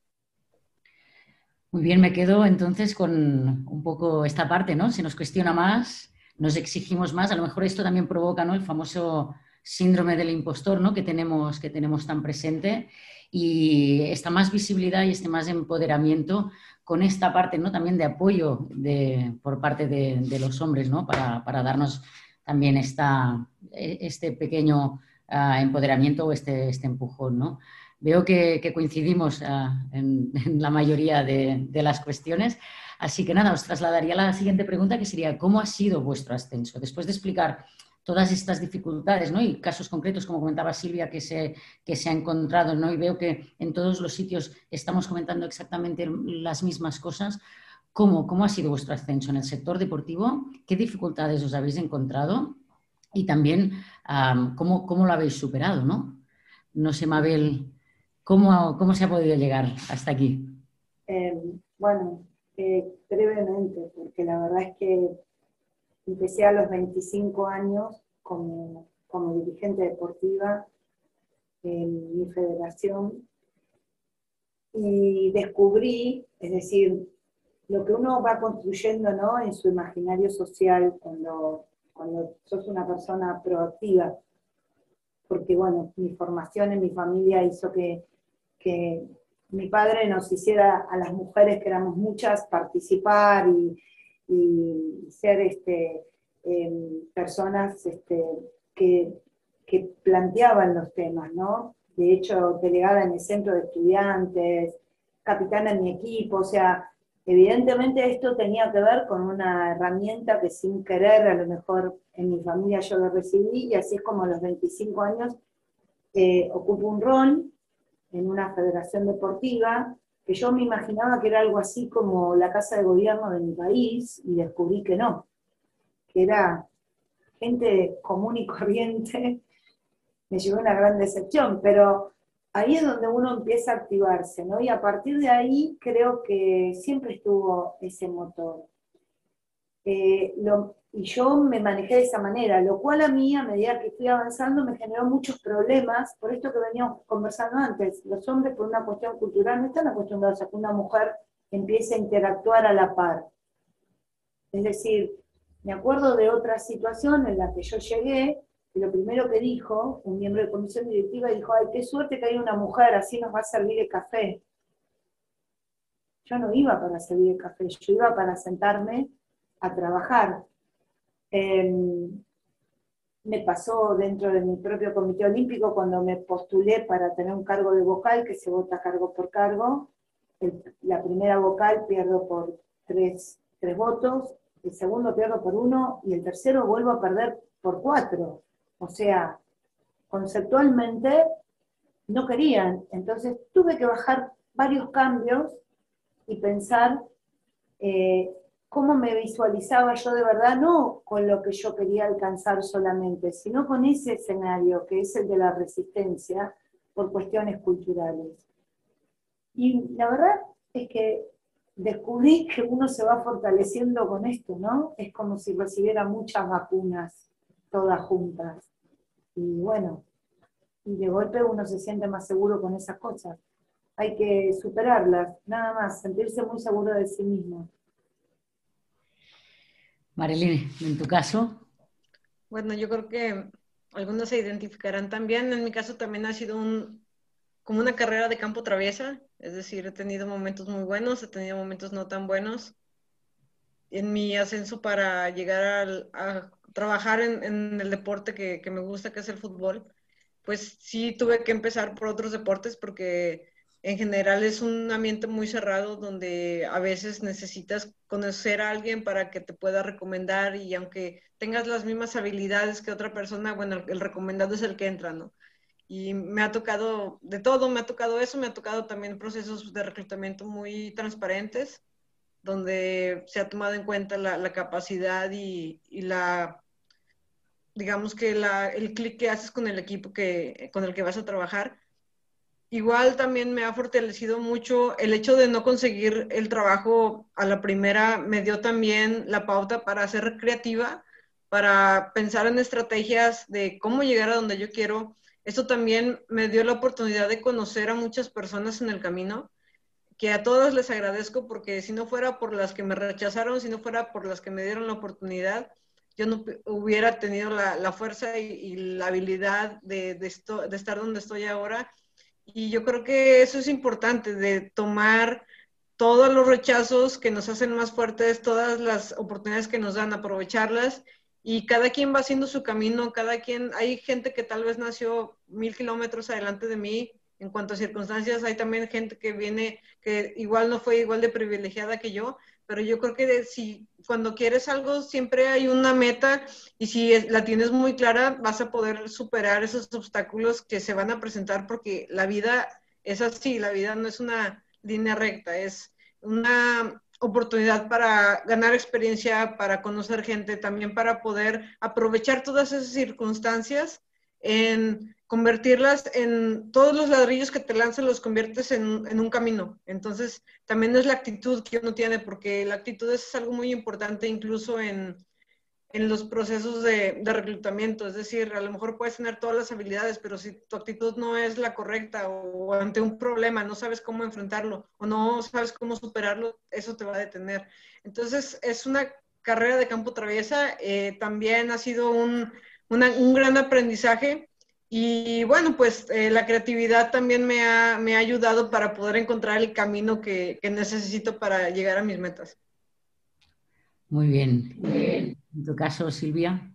Muy bien, me quedo entonces con un poco esta parte, ¿no? Se nos cuestiona más, nos exigimos más, a lo mejor esto también provoca ¿no? el famoso síndrome del impostor ¿no? que, tenemos, que tenemos tan presente y esta más visibilidad y este más empoderamiento con esta parte ¿no? también de apoyo de, por parte de, los hombres ¿no? para, para, darnos también esta, este pequeño ah, empoderamiento o este, este empujón. ¿no? Veo que, coincidimos ah, en, la mayoría de, de las cuestiones. Así que nada, os trasladaría la siguiente pregunta que sería, ¿cómo ha sido vuestro ascenso? Después de explicar todas estas dificultades, ¿no? Y casos concretos, como comentaba Silvia, que se, que se ha encontrado, ¿no? Y veo que en todos los sitios estamos comentando exactamente las mismas cosas. ¿Cómo, cómo ha sido vuestro ascenso en el sector deportivo? ¿Qué dificultades os habéis encontrado? Y también, ¿cómo, ¿cómo, lo habéis superado, no? No sé, Mabel, ¿cómo, cómo se ha podido llegar hasta aquí? Eh, bueno, eh, brevemente, porque la verdad es que Empecé a los 25 años como, dirigente deportiva en mi federación y descubrí, es decir, lo que uno va construyendo ¿no? en su imaginario social cuando, cuando sos una persona proactiva, porque bueno, mi formación en mi familia hizo que, que mi padre nos hiciera a las mujeres, que éramos muchas, participar y, y ser este, em, personas este, que, que, planteaban los temas, ¿no? De hecho, delegada en el centro de estudiantes, capitana en mi equipo, o sea, evidentemente esto tenía que ver con una herramienta que sin querer, a lo mejor en mi familia yo lo recibí, y así es como a los 25 años eh, ocupo un rol en una federación deportiva que yo me imaginaba que era algo así como la casa de gobierno de mi país y descubrí que no, que era gente común y corriente, me llevó una gran decepción, pero ahí es donde uno empieza a activarse, ¿no? Y a partir de ahí creo que siempre estuvo ese motor. Eh, lo, y yo me manejé de esa manera, lo cual a mí, a medida que fui avanzando, me generó muchos problemas, por esto que veníamos conversando antes. Los hombres, por una cuestión cultural, no están acostumbrados a que una mujer empiece a interactuar a la par. Es decir, me acuerdo de otra situación en la que yo llegué Y lo primero que dijo, un miembro de comisión directiva dijo, ay, qué suerte que hay una mujer, así nos va a servir el café. Yo no iba para servir el café, yo iba para sentarme a trabajar. Em, me pasó dentro de mi propio comité olímpico cuando me postulé para tener un cargo de vocal, que se vota cargo por cargo. la primera vocal pierdo por tres, tres votos, el segundo pierdo por uno y el tercero vuelvo a perder por cuatro. O sea, conceptualmente no querían. Entonces tuve que bajar varios cambios y pensar eh, cómo me visualizaba yo de verdad, no con lo que yo quería alcanzar solamente, sino con ese escenario que es el de la resistencia por cuestiones culturales. Y la verdad es que descubrí que uno se va fortaleciendo con esto, ¿no? Es como si recibiera muchas vacunas todas juntas. Y bueno, y de golpe uno se siente más seguro con esas cosas. Hay que superarlas, nada más, sentirse muy seguro de sí mismo. Marilyn, en tu caso. Bueno, yo creo que algunos se identificarán también. En mi caso también ha sido un, como una carrera de campo traviesa, es decir, he tenido momentos muy buenos, he tenido momentos no tan buenos. En mi ascenso para llegar a trabajar en, el deporte que, me gusta, que es el fútbol, pues sí tuve que empezar por otros deportes porque en general es un ambiente muy cerrado donde a veces necesitas conocer a alguien para que te pueda recomendar y aunque tengas las mismas habilidades que otra persona, bueno, el recomendado es el que entra, ¿no? Y me ha tocado de todo, me ha tocado eso, me ha tocado también procesos de reclutamiento muy transparentes, donde se ha tomado en cuenta la, capacidad y, la, digamos que el clic que haces con el equipo que, con el que vas a trabajar igual también me ha fortalecido mucho el hecho de no conseguir el trabajo a la primera, me dio también la pauta para ser creativa, para pensar en estrategias de cómo llegar a donde yo quiero. Esto también me dio la oportunidad de conocer a muchas personas en el camino, que a todas les agradezco porque si no fuera por las que me rechazaron, si no fuera por las que me dieron la oportunidad, yo no hubiera tenido la, fuerza y, la habilidad de, de estar donde estoy ahora y yo creo que eso es importante, de tomar todos los rechazos que nos hacen más fuertes, todas las oportunidades que nos dan, aprovecharlas y cada quien va haciendo su camino, cada quien, hay gente que tal vez nació mil kilómetros adelante de mí en cuanto a circunstancias, hay también gente que viene, que igual no fue igual de privilegiada que yo, pero yo creo que si cuando quieres algo siempre hay una meta y si la tienes muy clara vas a poder superar esos obstáculos que se van a presentar porque la vida es así, la vida no es una línea recta, es una oportunidad para ganar experiencia, para conocer gente, también para poder aprovechar todas esas circunstancias en convertirlas en todos los ladrillos que te lanzan, los conviertes en, un camino. Entonces, también es la actitud que uno tiene, porque la actitud es algo muy importante incluso en, los procesos de, reclutamiento. Es decir, a lo mejor puedes tener todas las habilidades, pero si tu actitud no es la correcta o, ante un problema no sabes cómo enfrentarlo o no sabes cómo superarlo, eso te va a detener. Entonces, es una carrera de campo traviesa. Eh, también ha sido un un gran aprendizaje. Y bueno, pues eh, la creatividad también me ha, me ha, ayudado para poder encontrar el camino que, que, necesito para llegar a mis metas. Muy bien. En tu caso, Silvia.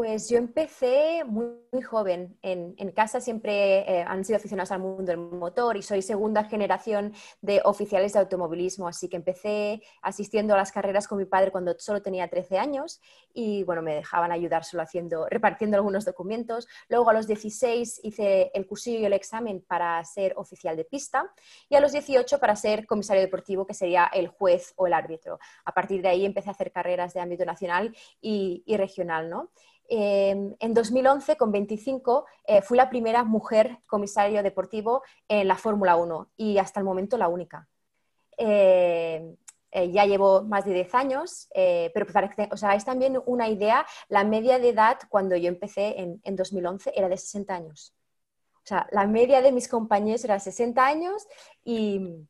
Pues yo empecé muy, joven. En, casa siempre eh, han sido aficionados al mundo del motor y soy segunda generación de oficiales de automovilismo, así que empecé asistiendo a las carreras con mi padre cuando solo tenía 13 años y bueno, me dejaban ayudar solo haciendo, repartiendo algunos documentos. Luego a los 16 hice el cursillo y el examen para ser oficial de pista y a los 18 para ser comisario deportivo, que sería el juez o el árbitro. A partir de ahí empecé a hacer carreras de ámbito nacional y, y regional, ¿no? Em, en 2011, con 25, eh, fui la primera mujer comisario deportivo en la Fórmula 1 y hasta el momento la única. Em, eh, ya llevo más de 10 años, eh, pero para que, es también una idea, la media de edad cuando yo empecé en, en 2011 era de 60 años. O sea, la media de mis compañeros era 60 años y,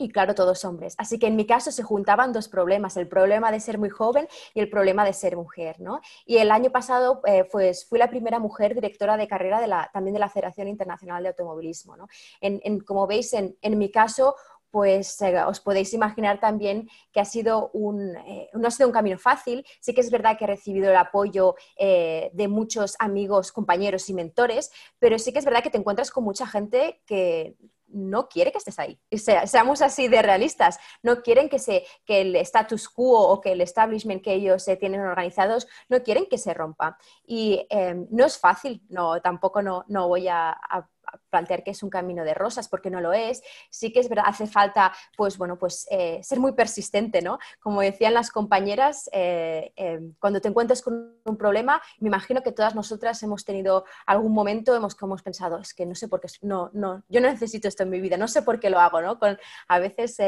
y claro, todos hombres. Así que en mi caso se juntaban dos problemas, el problema de ser muy joven y el problema de ser mujer. ¿no? Y el año pasado eh, pues, fui la primera mujer directora de carrera de la, también de la Federación Internacional de Automovilismo. ¿no? En, como veis, en, en mi caso pues eh, os podéis imaginar también que ha sido un, eh, no ha sido un camino fácil. Sí que es verdad que he recibido el apoyo de muchos amigos, compañeros y mentores, pero sí que es verdad que te encuentras con mucha gente que no quiere que estés ahí. seamos así de realistas. No quieren que, se, que el status quo o que el establishment que ellos se tienen organizados, no quieren que se rompa. Y em, no es fácil, no, tampoco no, no voy a plantear que es un camino de rosas, porque no lo es. Sí que es verdad, hace falta, pues bueno, pues eh, ser muy persistente, ¿no? Como decían las compañeras, eh, eh, cuando te encuentres con un problema, me imagino que todas nosotras hemos tenido algún momento, hemos, que hemos pensado, es que no sé por qué, no, no, yo no necesito esto en mi vida, no sé por qué lo hago, ¿no? Con, a veces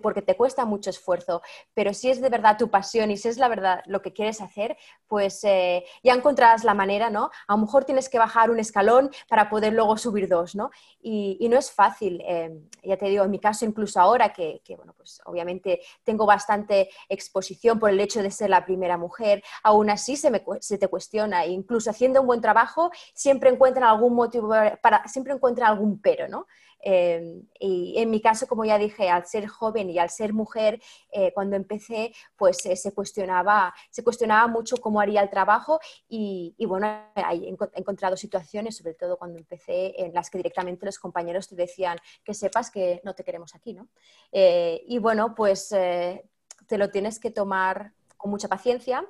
porque te cuesta mucho esfuerzo, pero si es de verdad tu pasión y si es la verdad lo que quieres hacer, pues ya encontrarás la manera, ¿no? A lo mejor tienes que bajar un escalón para poder luego subir dos, ¿no? Y, no es fácil, eh, ya te digo, en mi caso incluso ahora que, bueno, pues obviamente tengo bastante exposición por el hecho de ser la primera mujer, aún así se, me, se te cuestiona, e incluso haciendo un buen trabajo siempre encuentran algún motivo, para, siempre encuentran algún pero, ¿no? Em, y en mi caso, como ya dije, al ser joven y al ser mujer, eh, cuando empecé, pues eh, se, cuestionaba, se cuestionaba mucho cómo haría el trabajo y, bueno, he encontrado situaciones, sobre todo cuando empecé, en las que directamente los compañeros te decían que sepas que no te queremos aquí, ¿no? Eh, y bueno, pues te lo tienes que tomar con mucha paciencia.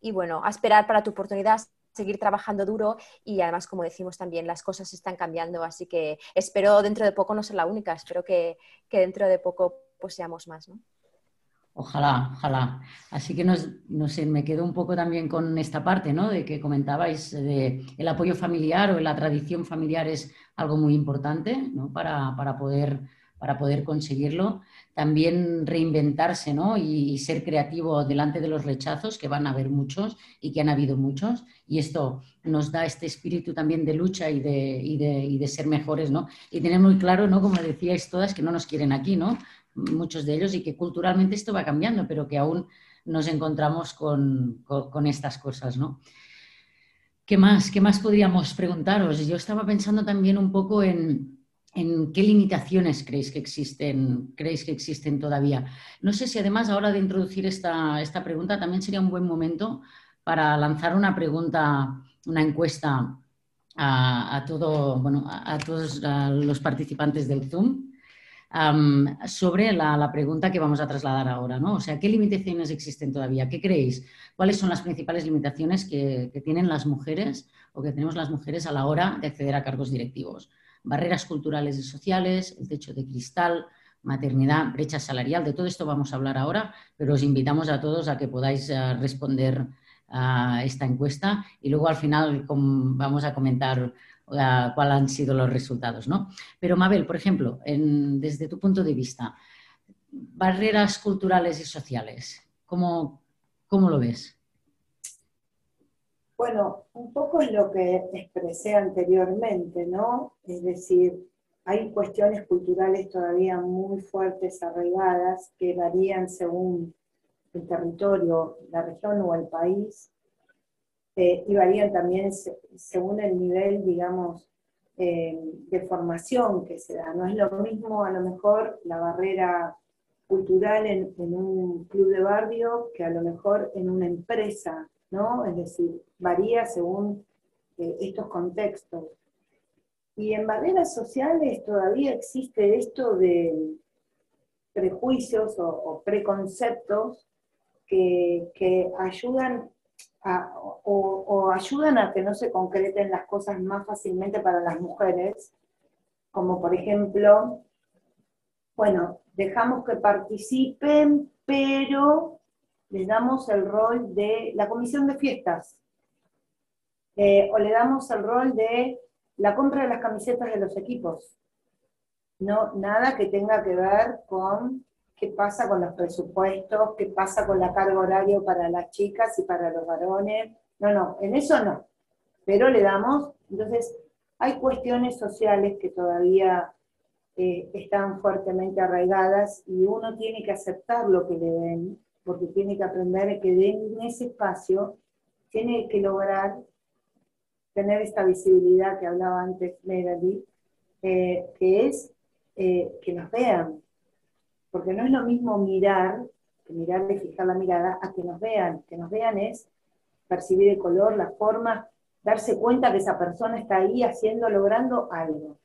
y bueno, a esperar para tu oportunidad, seguir trabajando duro y además, como decimos también, las cosas están cambiando, así que espero dentro de poco no ser la única, espero que, dentro de poco pues seamos más, ¿no? Ojalá, ojalá. Así que no sé, me quedo un poco también con esta parte, ¿no? De que comentabais de el apoyo familiar o la tradición familiar es algo muy importante, ¿no? Para, para poder para poder conseguirlo. También reinventarse ¿no? y, ser creativo delante de los rechazos, que van a haber muchos y que han habido muchos. Y esto nos da este espíritu también de lucha y de, de ser mejores. ¿no? Y tener muy claro, ¿no? como decíais todas, que no nos quieren aquí, ¿no? muchos de ellos, y que culturalmente esto va cambiando, pero que aún nos encontramos con, con, con estas cosas. ¿no? ¿Qué más? ¿Qué más podríamos preguntaros? Yo estaba pensando también un poco en, ¿En qué limitaciones creéis que existen, creéis que existen todavía? No sé si además ahora de introducir esta, esta pregunta también sería un buen momento para lanzar una pregunta, una encuesta a, todo, bueno, a, todos los participantes del Zoom sobre la, pregunta que vamos a trasladar ahora. ¿no? O sea, ¿qué limitaciones existen todavía? ¿Qué creéis? ¿Cuáles son las principales limitaciones que, que tienen las mujeres o que tenemos las mujeres a la hora de acceder a cargos directivos? Barreras culturales y sociales, el techo de cristal, maternidad, brecha salarial. De todo esto vamos a hablar ahora, pero os invitamos a todos a que podáis eh, responder a esta encuesta y luego al final vamos a comentar uh, cuáles han sido los resultados. ¿no? Pero Mabel, por ejemplo, desde tu punto de vista, barreras culturales y sociales, ¿cómo, cómo lo ves? Bueno, un poco es lo que expresé anteriormente, ¿no? Es decir, hay cuestiones culturales todavía muy fuertes, arraigadas, que varían según el territorio, la región o el país, eh, y varían también según el nivel, digamos, eh, de formación que se da. No es lo mismo a lo mejor la barrera cultural en, en un club de barrio que a lo mejor en una empresa ¿no? Es decir, varía según eh, estos contextos. Y en barreras sociales todavía existe esto de prejuicios o, preconceptos que, ayudan o, ayudan a que no se concreten las cosas más fácilmente para las mujeres, como por ejemplo, bueno, dejamos que participen, pero les damos el rol de la comisión de fiestas, eh, o le damos el rol de la compra de las camisetas de los equipos. No, nada que tenga que ver con qué pasa con los presupuestos, qué pasa con la carga horaria para las chicas y para los varones. No, no, en eso no. Pero le damos, entonces, hay cuestiones sociales que todavía eh, están fuertemente arraigadas y uno tiene que aceptar lo que le den, porque tiene que aprender que en ese espacio tiene que lograr tener esta visibilidad que hablaba antes Melody, eh, que es eh, que nos vean, porque no es lo mismo mirar, que mirar y fijar la mirada, a que nos vean, que nos vean es percibir el color, la forma, darse cuenta que esa persona está ahí haciendo, logrando algo.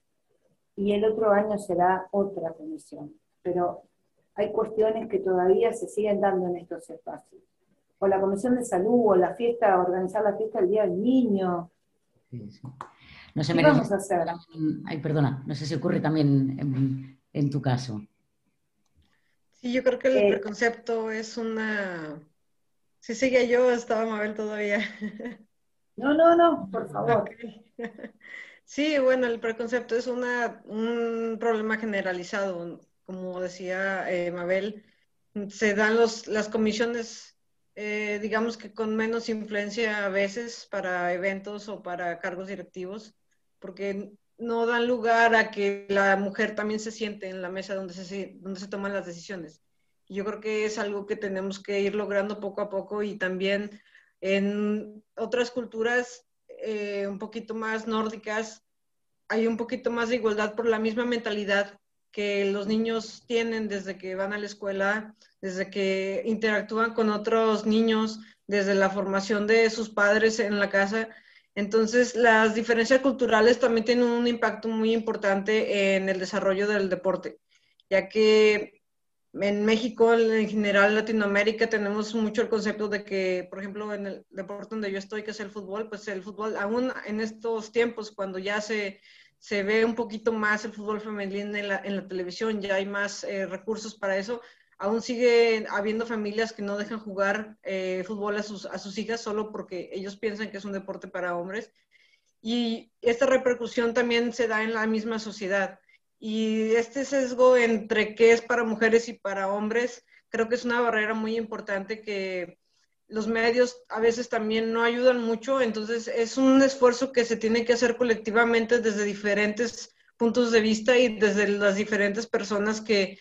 Y el otro año será otra comisión. Pero hay cuestiones que todavía se siguen dando en estos espacios. O la comisión de salud, o la fiesta, organizar la fiesta del Día del Niño. No sé, ¿Qué vamos a hacer? Ay, perdona, no sé si ocurre también en, en tu caso. Sí, yo creo que el Eh, preconcepto es una... Si sigue yo, estaba Mabel todavía. No, no, no, por favor. Sí, bueno, el preconcepto es una, un problema generalizado. Como decía eh, Mabel, se dan los, las comisiones, eh, digamos que con menos influencia a veces para eventos o para cargos directivos, porque no dan lugar a que la mujer también se siente en la mesa donde se, donde se toman las decisiones. Yo creo que es algo que tenemos que ir logrando poco a poco y también en otras culturas eh, un poquito más nórdicas hay un poquito más de igualdad por la misma mentalidad que los niños tienen desde que van a la escuela, desde que interactúan con otros niños, desde la formación de sus padres en la casa. Entonces, las diferencias culturales también tienen un impacto muy importante en el desarrollo del deporte, ya que en México, en general Latinoamérica, tenemos mucho el concepto de que, por ejemplo, en el deporte donde yo estoy, que es el fútbol, pues el fútbol, aún en estos tiempos, cuando ya se, se ve un poquito más el fútbol femenino en la, en la televisión, ya hay más eh, recursos para eso, aún sigue habiendo familias que no dejan jugar eh, fútbol a sus, a sus hijas solo porque ellos piensan que es un deporte para hombres. Y esta repercusión también se da en la misma sociedad. Y este sesgo entre qué es para mujeres y para hombres, creo que es una barrera muy importante que los medios a veces también no ayudan mucho, entonces es un esfuerzo que se tiene que hacer colectivamente desde diferentes puntos de vista y desde las diferentes personas que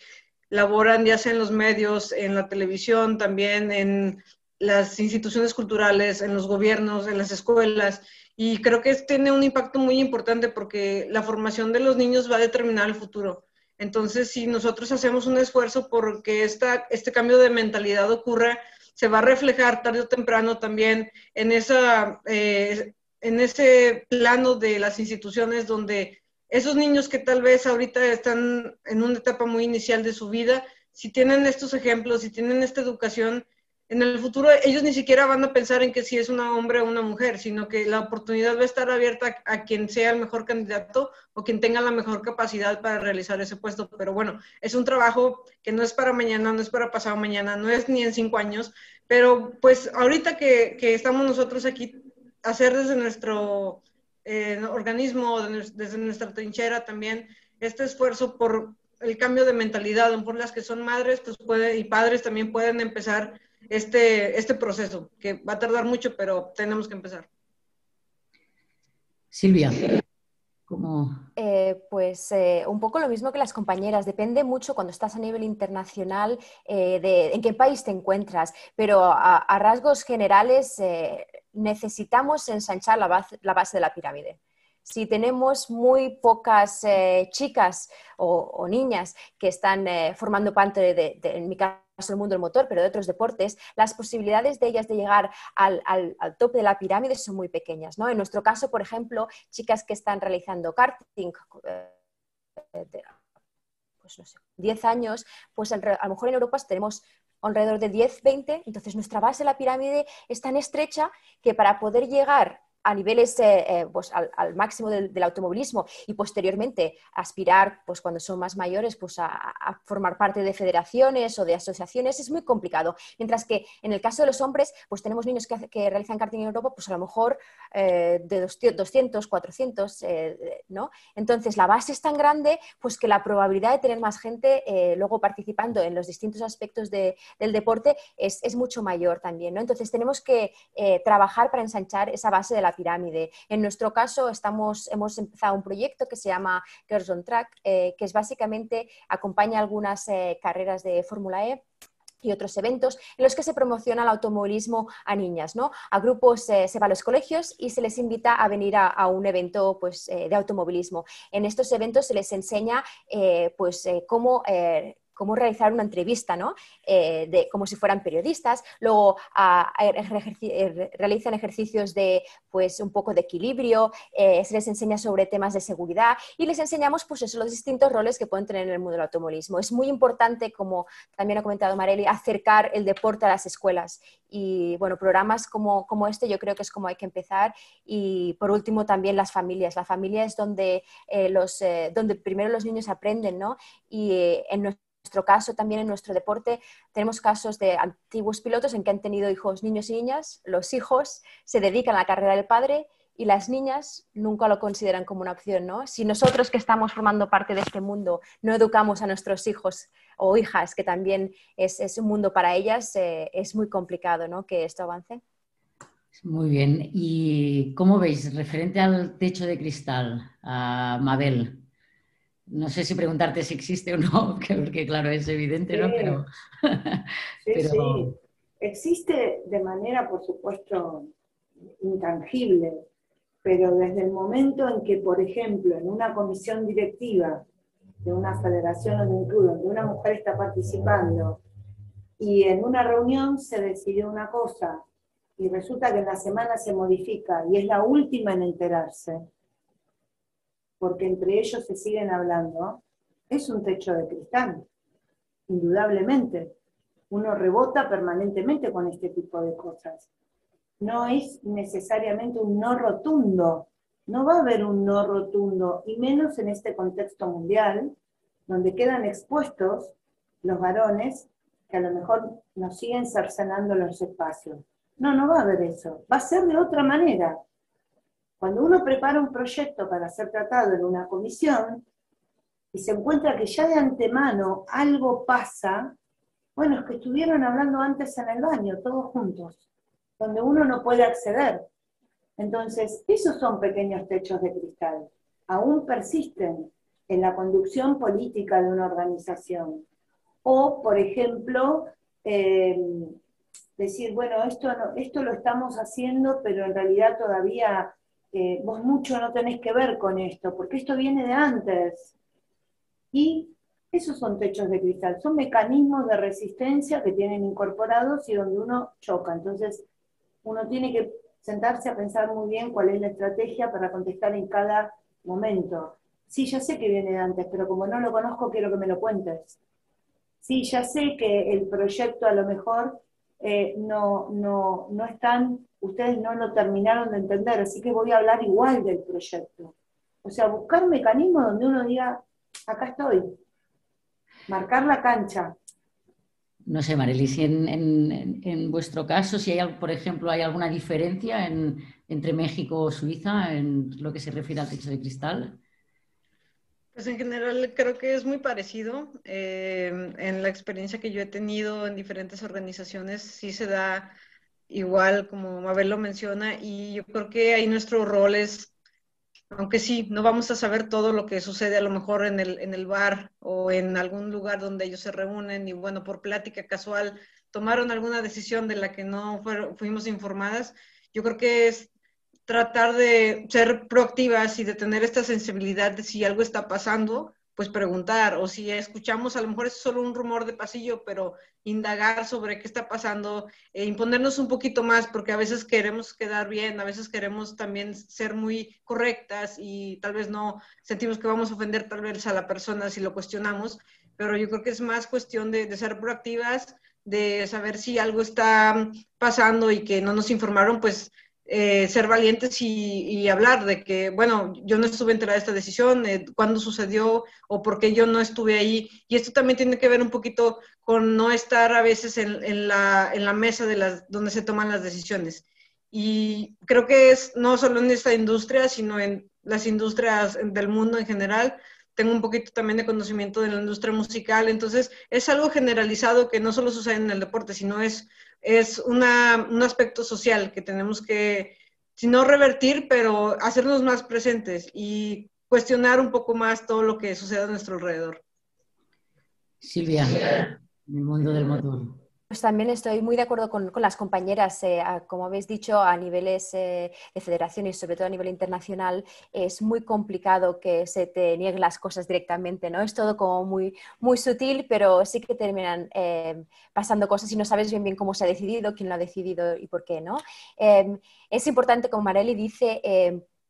laboran ya sea en los medios, en la televisión, también en las instituciones culturales, en los gobiernos, en las escuelas. Y creo que tiene un impacto muy importante porque la formación de los niños va a determinar el futuro. Entonces, si nosotros hacemos un esfuerzo porque esta, este cambio de mentalidad ocurra, se va a reflejar tarde o temprano también en, esa, eh, en ese plano de las instituciones donde esos niños que tal vez ahorita están en una etapa muy inicial de su vida, si tienen estos ejemplos, si tienen esta educación, en el futuro ellos ni siquiera van a pensar en que si es un hombre o una mujer, sino que la oportunidad va a estar abierta a, quien sea el mejor candidato o quien tenga la mejor capacidad para realizar ese puesto. Pero bueno, es un trabajo que no es para mañana, no es para pasado mañana, no es ni en cinco años, pero pues ahorita que, que estamos nosotros aquí, hacer desde nuestro eh, organismo, desde nuestra trinchera también, este esfuerzo por el cambio de mentalidad, por las que son madres pues puede, y padres también pueden empezar este, este proceso, que va a tardar mucho, pero tenemos que empezar. Silvia, ¿cómo? Eh, pues eh, un poco lo mismo que las compañeras, depende mucho cuando estás a nivel internacional eh, de en qué país te encuentras, pero a, a rasgos generales eh, necesitamos ensanchar la base, la base de la pirámide si tenemos muy pocas eh, chicas o, o, niñas que están eh, formando parte de, de, de, en mi caso, el mundo del motor, pero de otros deportes, las posibilidades de ellas de llegar al, al, tope de la pirámide son muy pequeñas. ¿no? En nuestro caso, por ejemplo, chicas que están realizando karting, eh, de, pues 10 años, pues a lo mejor en Europa tenemos alrededor de 10, 20, entonces nuestra base de la pirámide es tan estrecha que para poder llegar a niveles eh, eh, pues al, al, máximo del, del, automovilismo y posteriormente aspirar, pues cuando son más mayores, pues a, a, formar parte de federaciones o de asociaciones es muy complicado. Mientras que en el caso de los hombres, pues tenemos niños que, que realizan karting en Europa, pues a lo mejor eh, de 200, 400, eh, ¿no? Entonces la base es tan grande, pues que la probabilidad de tener más gente eh, luego participando en los distintos aspectos de, del deporte es, es, mucho mayor también, ¿no? Entonces tenemos que trabajar para ensanchar esa base de la la pirámide. En nuestro caso, estamos, hemos empezado un proyecto que se llama Girls on Track, que es básicamente acompaña algunas carreras de Fórmula E y otros eventos en los que se promociona el automovilismo a niñas, ¿no? A grupos eh, se va a los colegios y se les invita a venir a, un evento pues, eh, de automovilismo. En estos eventos se les enseña eh, pues, cómo cómo realizar una entrevista, ¿no? Eh, de, como si fueran periodistas. Luego eh, realizan ejercicios de, pues, un poco de equilibrio, eh, se les enseña sobre temas de seguridad y les enseñamos, pues, eso, los distintos roles que pueden tener en el mundo del automovilismo. Es muy importante, como también ha comentado Mareli, acercar el deporte a las escuelas. Y, bueno, programas como, como este yo creo que es como hay que empezar. Y, por último, también las familias. La familia es donde, los, donde primero los niños aprenden, ¿no? Y en nuestro nuestro caso, también en nuestro deporte, tenemos casos de antiguos pilotos en que han tenido hijos niños y niñas. Los hijos se dedican a la carrera del padre y las niñas nunca lo consideran como una opción, ¿no? Si nosotros que estamos formando parte de este mundo no educamos a nuestros hijos o hijas, que también es, un mundo para ellas, eh, es muy complicado, ¿no? Que esto avance. Muy bien. ¿Y cómo veis, referente al techo de cristal, a Mabel? No sé si preguntarte si existe o no, porque claro, es evidente, ¿no? Pero, sí, Existe de manera, por supuesto, intangible, pero desde el momento en que, por ejemplo, en una comisión directiva de una federación o de un club donde una mujer está participando y en una reunión se decidió una cosa y resulta que en la semana se modifica y es la última en enterarse, porque entre ellos se siguen hablando, es un techo de cristal, indudablemente. Uno rebota permanentemente con este tipo de cosas. No es necesariamente un no rotundo, no va a haber un no rotundo, y menos en este contexto mundial, donde quedan expuestos los varones que a lo mejor nos siguen cercenando los espacios. No, no va a haber eso. Va a ser de otra manera. Cuando uno prepara un proyecto para ser tratado en una comisión y se encuentra que ya de antemano algo pasa, bueno, es que estuvieron hablando antes en el baño, todos juntos, donde uno no puede acceder. Entonces, esos son pequeños techos de cristal. Aún persisten en la conducción política de una organización. O, por ejemplo, eh, decir, bueno, esto, esto lo estamos haciendo, pero en realidad todavía vos mucho no tenés que ver con esto, porque esto viene de antes. Y esos son techos de cristal, son mecanismos de resistencia que tienen incorporados y donde uno choca. Entonces, uno tiene que sentarse a pensar muy bien cuál es la estrategia para contestar en cada momento. Sí, ya sé que viene de antes, pero como no lo conozco, quiero que me lo cuentes. Sí, ya sé que el proyecto a lo mejor eh, no, no, no es tan ustedes no lo terminaron de entender, así que voy a hablar igual del proyecto. O sea, buscar un mecanismo donde uno diga, acá estoy, marcar la cancha. No sé, Marely, si en, vuestro caso, si hay, por ejemplo, hay alguna diferencia entre México o Suiza en lo que se refiere al techo de cristal. Pues en general creo que es muy parecido. Eh, en la experiencia que yo he tenido en diferentes organizaciones, sí se da igual como Mabel lo menciona, y yo creo que ahí nuestro rol es, aunque sí, no vamos a saber todo lo que sucede a lo mejor en el, en el bar o en algún lugar donde ellos se reúnen y bueno, por plática casual tomaron alguna decisión de la que no fuimos informadas, yo creo que es tratar de ser proactivas y de tener esta sensibilidad de si algo está pasando, pues preguntar, o si escuchamos, a lo mejor es solo un rumor de pasillo, pero indagar sobre qué está pasando, e imponernos un poquito más, porque a veces queremos quedar bien, a veces queremos también ser muy correctas y tal vez no sentimos que vamos a ofender tal vez a la persona si lo cuestionamos, pero yo creo que es más cuestión de, de ser proactivas, de saber si algo está pasando y que no nos informaron, pues eh, ser valientes y, hablar de que, bueno, yo no estuve enterada de esta decisión, eh, cuándo sucedió o por qué yo no estuve ahí. Y esto también tiene que ver un poquito con no estar a veces en, la, en la, mesa de las, donde se toman las decisiones. Y creo que es no solo en esta industria, sino en las industrias del mundo en general. Tengo un poquito también de conocimiento de la industria musical, entonces es algo generalizado que no solo sucede en el deporte, sino es es una, un aspecto social que tenemos que si no revertir, pero hacernos más presentes y cuestionar un poco más todo lo que sucede a nuestro alrededor. Silvia, en el mundo del motor. Pues también estoy muy de acuerdo con, las compañeras. Eh, como habéis dicho, a niveles eh, de federación y sobre todo a nivel internacional, es muy complicado que se te nieguen las cosas directamente, ¿no? Es todo como muy, muy sutil, pero sí que terminan eh, pasando cosas y no sabes bien bien cómo se ha decidido, quién lo ha decidido y por qué, ¿no? es importante, como Marely dice,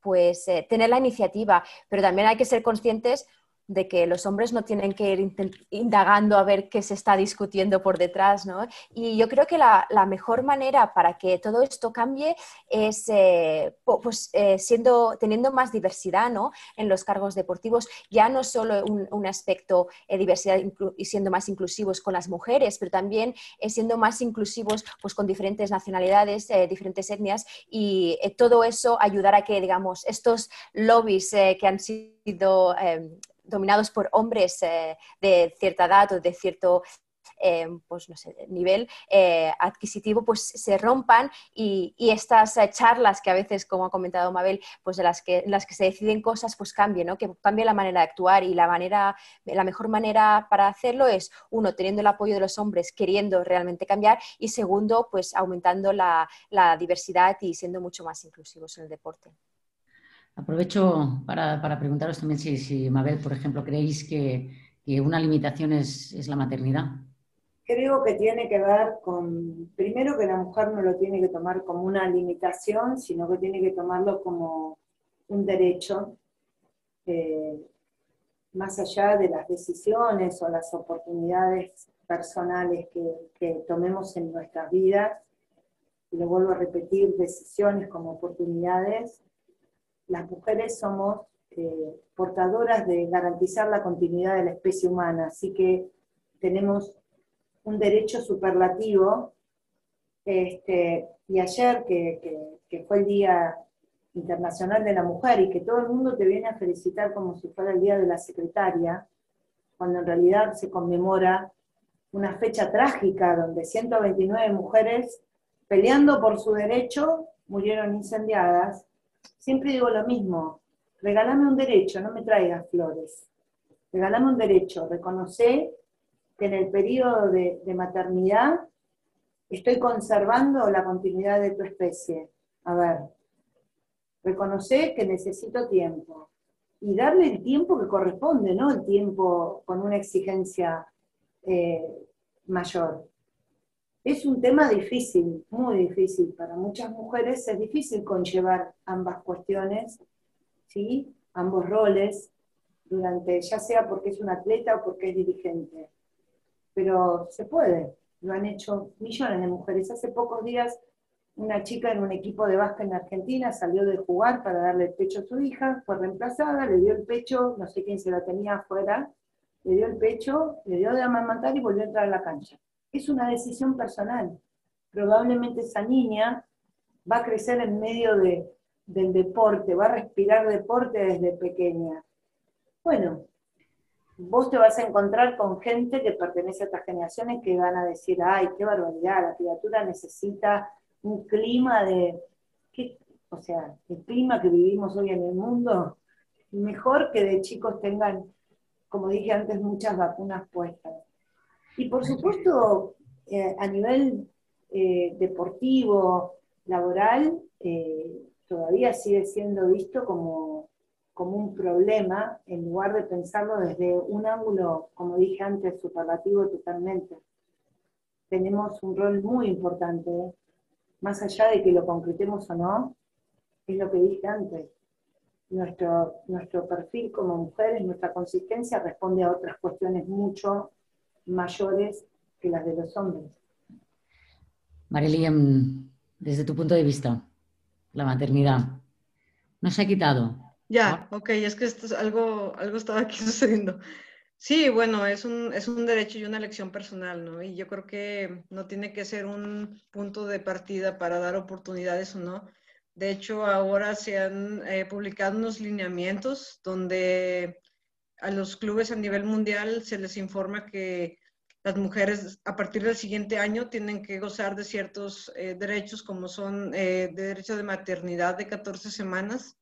pues tener la iniciativa, pero también hay que ser conscientes de que los hombres no tienen que ir indagando a ver qué se está discutiendo por detrás, ¿no? Y yo creo que la, mejor manera para que todo esto cambie es eh, pues, eh, siendo, teniendo más diversidad ¿no? en los cargos deportivos, ya no solo un, aspecto de eh, diversidad y siendo más inclusivos con las mujeres, pero también siendo más inclusivos pues, con diferentes nacionalidades, diferentes etnias y todo eso ayudar a que, digamos, estos lobbies que han sido dominados por hombres eh, de cierta edad o de cierto eh, pues, no sé, nivel eh, adquisitivo, pues se rompan y, estas charlas que a veces, como ha comentado Mabel, pues de las que, las que se deciden cosas, pues cambien, ¿no? que cambie la manera de actuar y la, manera, la mejor manera para hacerlo es, uno, teniendo el apoyo de los hombres, queriendo realmente cambiar y segundo, pues aumentando la diversidad y siendo mucho más inclusivos en el deporte. Aprovecho para, preguntaros también si, Mabel, por ejemplo, creéis que, una limitación es, la maternidad. Creo que tiene que ver con, primero que la mujer no lo tiene que tomar como una limitación, sino que tiene que tomarlo como un derecho, eh, más allá de las decisiones o las oportunidades personales que, que tomemos en nuestras vidas, lo vuelvo a repetir, decisiones como oportunidades, las mujeres somos eh, portadoras de garantizar la continuidad de la especie humana, así que tenemos un derecho superlativo. Este, y ayer, que, que, fue el Día Internacional de la Mujer y que todo el mundo te viene a felicitar como si fuera el Día de la Secretaria, cuando en realidad se conmemora una fecha trágica donde 129 mujeres peleando por su derecho murieron incendiadas siempre digo lo mismo, regálame un derecho, no me traigas flores. Regálame un derecho, reconoce que en el periodo de, maternidad estoy conservando la continuidad de tu especie. A ver, reconoce que necesito tiempo y darle el tiempo que corresponde, no el tiempo con una exigencia eh, mayor. Es un tema difícil, muy difícil. Para muchas mujeres es difícil conllevar ambas cuestiones, ¿sí? ambos roles, durante, ya sea porque es un atleta o porque es dirigente. Pero se puede, lo han hecho millones de mujeres. Hace pocos días una chica en un equipo de básquet en Argentina salió de jugar para darle el pecho a su hija, fue reemplazada, le dio el pecho, no sé quién se la tenía afuera, le dio el pecho, le dio de amamantar y volvió a entrar a la cancha es una decisión personal. Probablemente esa niña va a crecer en medio del deporte, va a respirar deporte desde pequeña. Bueno, vos te vas a encontrar con gente que pertenece a estas generaciones que van a decir, ay, qué barbaridad, la criatura necesita un clima de, o sea, el clima que vivimos hoy en el mundo, mejor que de chicos tengan, como dije antes, muchas vacunas puestas. Y por supuesto, eh, a nivel eh, deportivo, laboral, eh, todavía sigue siendo visto como, como un problema en lugar de pensarlo desde un ángulo, como dije antes, superlativo totalmente. Tenemos un rol muy importante, más allá de que lo concretemos o no, es lo que dije antes. Nuestro, nuestro perfil como mujeres, nuestra consistencia responde a otras cuestiones mucho mayores que las de los hombres. Marilyn, desde tu punto de vista, la maternidad, ¿no se ha quitado? Ya, ok, es que esto es algo, algo estaba aquí sucediendo. Sí, bueno, es un, es un derecho y una elección personal, ¿no? Y yo creo que no tiene que ser un punto de partida para dar oportunidades o no. De hecho, ahora se han eh, publicado unos lineamientos donde a los clubes a nivel mundial se les informa que las mujeres a partir del siguiente año tienen que gozar de ciertos eh, derechos como son eh, derecho de maternidad de 14 semanas.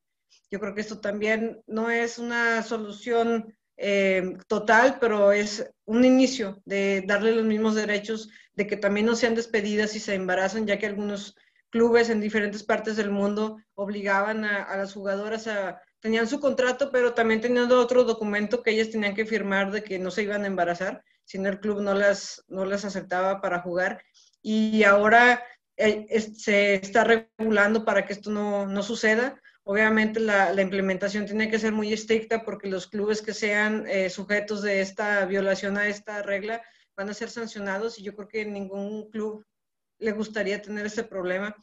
Yo creo que esto también no es una solución eh, total, pero es un inicio de darle los mismos derechos, de que también no sean despedidas si se embarazan, ya que algunos clubes en diferentes partes del mundo obligaban a las jugadoras a, tenían su contrato, pero también tenían otro documento que ellas tenían que firmar de que no se iban a embarazar si no el club no las, no las aceptaba para jugar. Y ahora eh, se está regulando para que esto no, no suceda. Obviamente la, la, implementación tiene que ser muy estricta porque los clubes que sean eh, sujetos de esta violación a esta regla van a ser sancionados y yo creo que ningún club le gustaría tener ese problema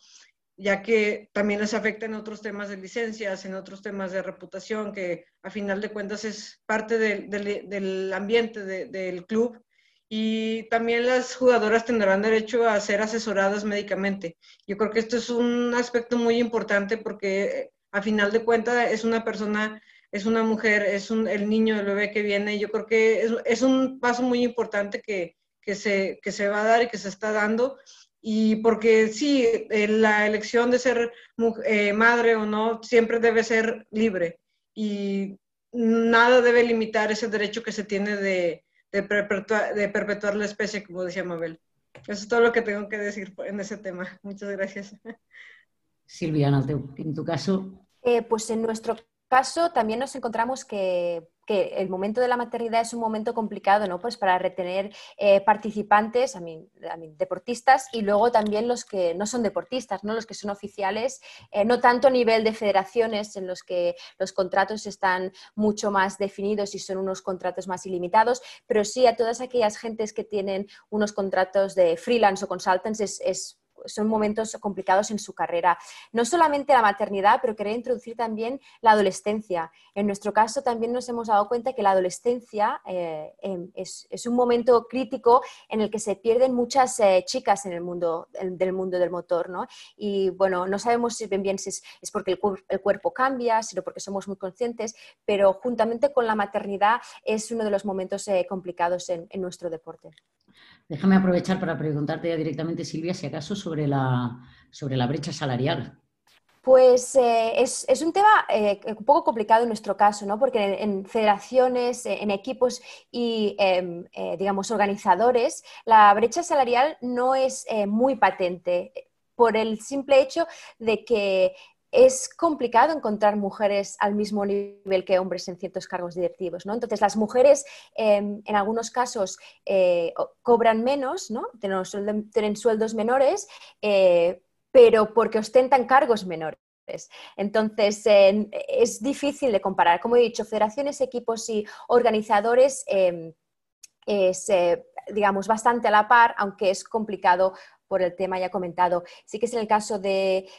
ya que también les afecta en otros temas de licencias, en otros temas de reputación, que a final de cuentas es parte de, de, del ambiente de, del club. Y también las jugadoras tendrán derecho a ser asesoradas médicamente. Yo creo que esto es un aspecto muy importante porque a final de cuentas es una persona, es una mujer, es un, el niño, el bebé que viene. Yo creo que es, es un paso muy importante que, que, se, que se va a dar y que se está dando y porque sí, eh, la elección de ser eh, madre o no siempre debe ser libre y nada debe limitar ese derecho que se tiene de, de, perpetuar, de perpetuar la especie, como decía Mabel. Eso es todo lo que tengo que decir en ese tema. Muchas gracias. Silvia, en tu caso. Eh, pues en nuestro caso también nos encontramos que que el momento de la maternidad es un momento complicado, ¿no? Pues para retener eh, participantes, a mí, deportistas, y luego también los que no son deportistas, ¿no? Los que son oficiales, eh, no tanto a nivel de federaciones en los que los contratos están mucho más definidos y son unos contratos más ilimitados, pero sí a todas aquellas gentes que tienen unos contratos de freelance o consultants es son momentos complicados en su carrera. No solamente la maternidad, pero quería introducir también la adolescencia. En nuestro caso también nos hemos dado cuenta que la adolescencia eh, em, es, un momento crítico en el que se pierden muchas eh, chicas en el mundo del mundo del motor. ¿no? Y bueno, no sabemos si bien, bien si es, porque el, cuerpo cambia, sino porque somos muy conscientes, pero juntamente con la maternidad es uno de los momentos eh, complicados en nuestro deporte. Déjame aprovechar para preguntarte ya directamente, Silvia, si acaso sobre la, sobre la brecha salarial. Pues eh, es, un tema eh, un poco complicado en nuestro caso, ¿no? porque en, federaciones, en equipos y, em, eh, digamos, organizadores, la brecha salarial no es muy patente por el simple hecho de que es complicado encontrar mujeres al mismo nivel que hombres en ciertos cargos directivos. ¿no? Entonces, las mujeres em, en algunos casos eh, cobran menos, ¿no? tienen, sueldos menores, eh, pero porque ostentan cargos menores. Entonces, es difícil de comparar. Como he dicho, federaciones, equipos y organizadores em, es, eh, digamos, bastante a la par, aunque es complicado por el tema ya comentado. Sí que es en el caso de,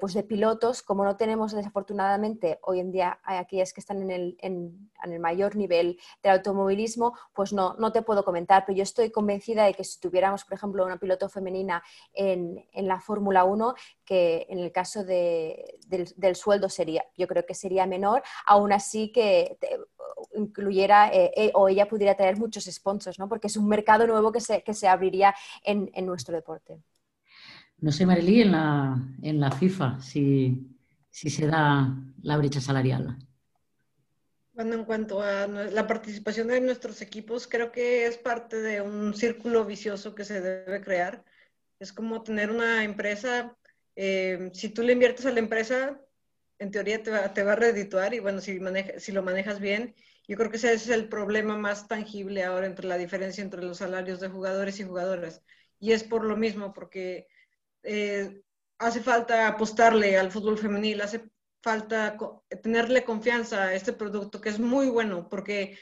pues de pilotos, como no tenemos desafortunadamente hoy en día aquellas que están en el, en, el mayor nivel del automovilismo, pues no, no, te puedo comentar, pero yo estoy convencida de que si tuviéramos, por ejemplo, una piloto femenina en, en la Fórmula 1, que en el caso de, del, sueldo sería, yo creo que sería menor, aún así que incluyera eh, eh, o ella pudiera tener muchos sponsors, ¿no? porque es un mercado nuevo que se, que se abriría en, en nuestro deporte. No sé, Marily, en la, en la FIFA, si, si se da la brecha salarial. Bueno, en cuanto a la participación de nuestros equipos, creo que es parte de un círculo vicioso que se debe crear. Es como tener una empresa, eh, si tú le inviertes a la empresa, en teoría te va, te va a redituar y bueno, si, si lo manejas bien, yo creo que ese es el problema más tangible ahora entre la diferencia entre los salarios de jugadores y jugadoras. Y es por lo mismo, porque eh, hace falta apostarle al fútbol femenil, hace falta tenerle confianza a este producto que es muy bueno porque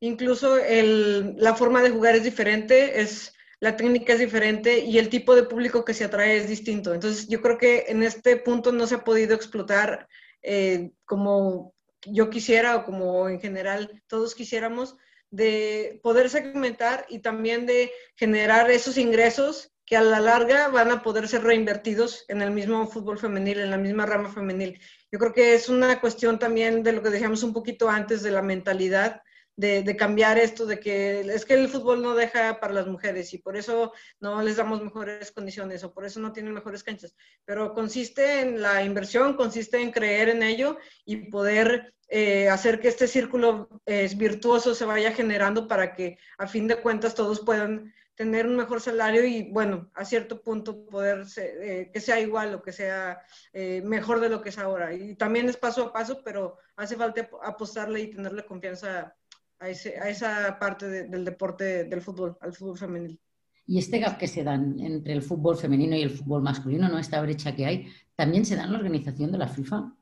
incluso la forma de jugar es diferente, es, la técnica es diferente y el tipo de público que se atrae es distinto. Entonces yo creo que en este punto no se ha podido explotar eh, como yo quisiera o como en general todos quisiéramos de poder segmentar y también de generar esos ingresos que a la larga van a poder ser reinvertidos en el mismo fútbol femenil, en la misma rama femenil. Yo creo que es una cuestión también de lo que decíamos un poquito antes de la mentalidad, de, cambiar esto de que es que el fútbol no deja para las mujeres y por eso no les damos mejores condiciones o por eso no tienen mejores canchas. Pero consiste en la inversión, consiste en creer en ello y poder eh, hacer que este círculo eh, virtuoso se vaya generando para que a fin de cuentas todos puedan tener un mejor salario y, bueno, a cierto punto poder eh, que sea igual o que sea eh, mejor de lo que es ahora. Y también es paso a paso, pero hace falta apostarle y tenerle confianza a, ese, a esa parte del deporte del fútbol, al fútbol femenino. Y este gap que se dan entre el fútbol femenino y el fútbol masculino, ¿no? Esta brecha que hay, ¿también se da en la organización de la FIFA?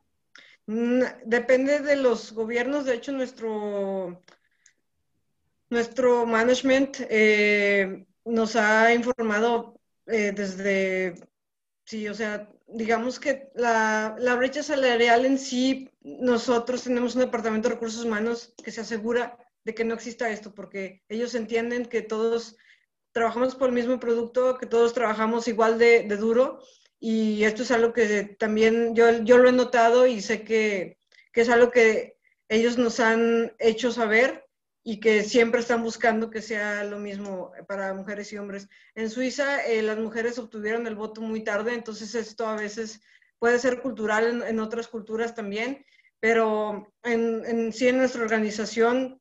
Mm, depende de los gobiernos. De hecho, nuestro nuestro management eh, nos ha informado eh, desde, sí, o sea, digamos que la, la, brecha salarial en sí, nosotros tenemos un departamento de recursos humanos que se asegura de que no exista esto, porque ellos entienden que todos trabajamos por el mismo producto, que todos trabajamos igual de, de duro, y esto es algo que también yo, yo lo he notado y sé que, que es algo que ellos nos han hecho saber y que siempre están buscando que sea lo mismo para mujeres y hombres. En Suiza eh, las mujeres obtuvieron el voto muy tarde, entonces esto a veces puede ser cultural en, otras culturas también, pero en, en, sí en nuestra organización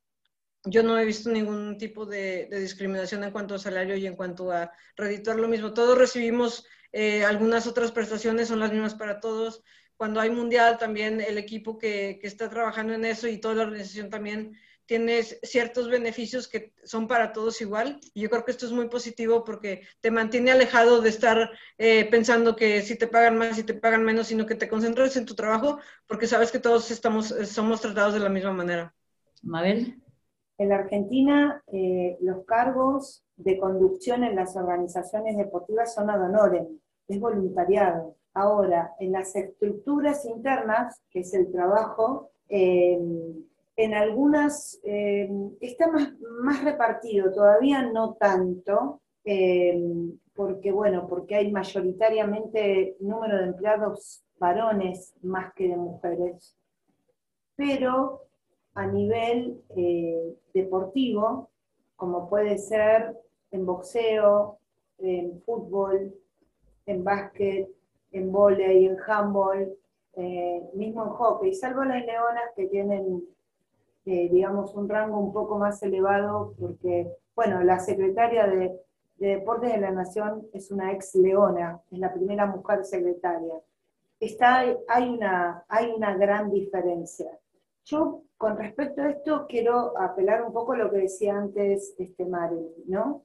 yo no he visto ningún tipo de, discriminación en cuanto a salario y en cuanto a redituar lo mismo. Todos recibimos eh, algunas otras prestaciones, son las mismas para todos. Cuando hay mundial, también el equipo que, que está trabajando en eso y toda la organización también tienes ciertos beneficios que son para todos igual. Y yo creo que esto es muy positivo porque te mantiene alejado de estar eh, pensando que si te pagan más, si te pagan menos, sino que te concentras en tu trabajo porque sabes que todos estamos, somos tratados de la misma manera. Mabel. En la Argentina, eh, los cargos de conducción en las organizaciones deportivas son ad honorem, es voluntariado. Ahora, en las estructuras internas, que es el trabajo, eh, en algunas eh, está más, repartido, todavía no tanto, eh, porque bueno, porque hay mayoritariamente número de empleados varones más que de mujeres, pero a nivel eh, deportivo, como puede ser en boxeo, en fútbol, en básquet, en volei, en handball, mismo en hockey, salvo las leonas que tienen eh, digamos, un rango un poco más elevado, porque, bueno, la secretaria de, Deportes de la Nación es una ex leona, es la primera mujer secretaria. Está, hay, una, hay una gran diferencia. Yo, con respecto a esto, quiero apelar un poco a lo que decía antes este Mari, ¿no?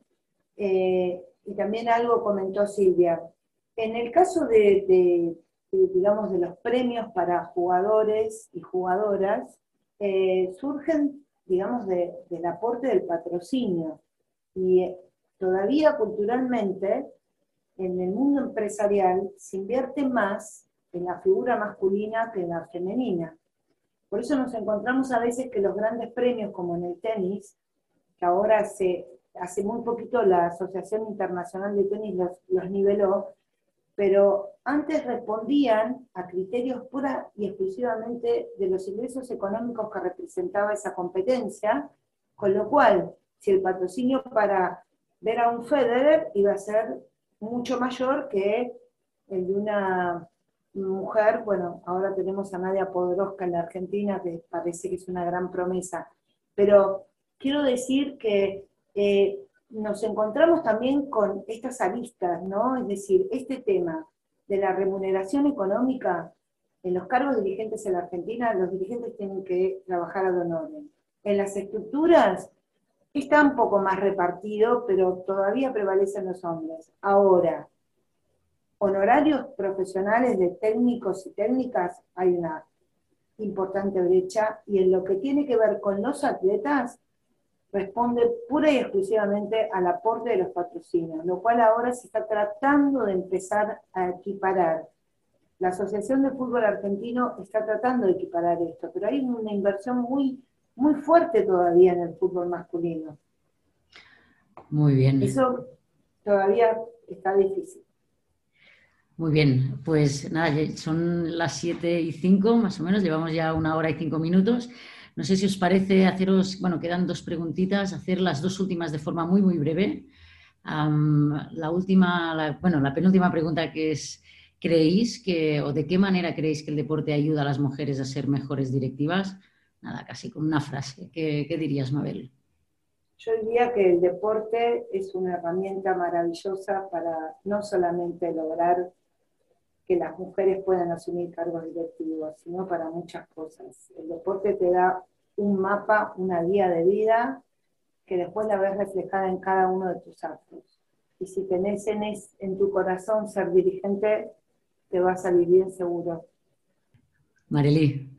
Eh, y también algo comentó Silvia. En el caso de, digamos, de los premios para jugadores y jugadoras, eh, surgen, digamos, del aporte del patrocinio. Y eh, todavía culturalmente, en el mundo empresarial, se invierte más en la figura masculina que en la femenina. Por eso nos encontramos a veces que los grandes premios, como en el tenis, que ahora se, hace muy poquito la Asociación Internacional de Tenis los, los niveló, pero antes respondían a criterios pura y exclusivamente de los ingresos económicos que representaba esa competencia, con lo cual, si el patrocinio para ver a un Federer iba a ser mucho mayor que el de una mujer, bueno, ahora tenemos a Nadia Podoroska en la Argentina, que parece que es una gran promesa, pero quiero decir que eh, nos encontramos también con estas aristas, ¿no? Es decir, este tema de la remuneración económica en los cargos dirigentes en la Argentina, los dirigentes tienen que trabajar a honor. En las estructuras está un poco más repartido, pero todavía prevalecen los hombres. Ahora, honorarios profesionales de técnicos y técnicas hay una importante brecha y en lo que tiene que ver con los atletas responde pura y exclusivamente al aporte de los patrocinios, lo cual ahora se está tratando de empezar a equiparar. La Asociación de Fútbol Argentino está tratando de equiparar esto, pero hay una inversión muy, muy fuerte todavía en el fútbol masculino. Muy bien. Eso todavía está difícil. Muy bien, pues nada, son las 7 y 5 más o menos, llevamos ya una hora y cinco minutos. No sé si os parece haceros, bueno, quedan dos preguntitas, hacer las dos últimas de forma muy, muy breve. la última, bueno, la penúltima pregunta que es, ¿creéis que, o de qué manera creéis que el deporte ayuda a las mujeres a ser mejores directivas? Nada, casi con una frase. ¿Qué, dirías, Mabel? Yo diría que el deporte es una herramienta maravillosa para no solamente lograr que las mujeres puedan asumir cargos directivos, sino para muchas cosas. El deporte te da un mapa, una guía de vida que después la ves reflejada en cada uno de tus actos. Y si tenés en, en tu corazón ser dirigente, te va a salir bien seguro. Marely.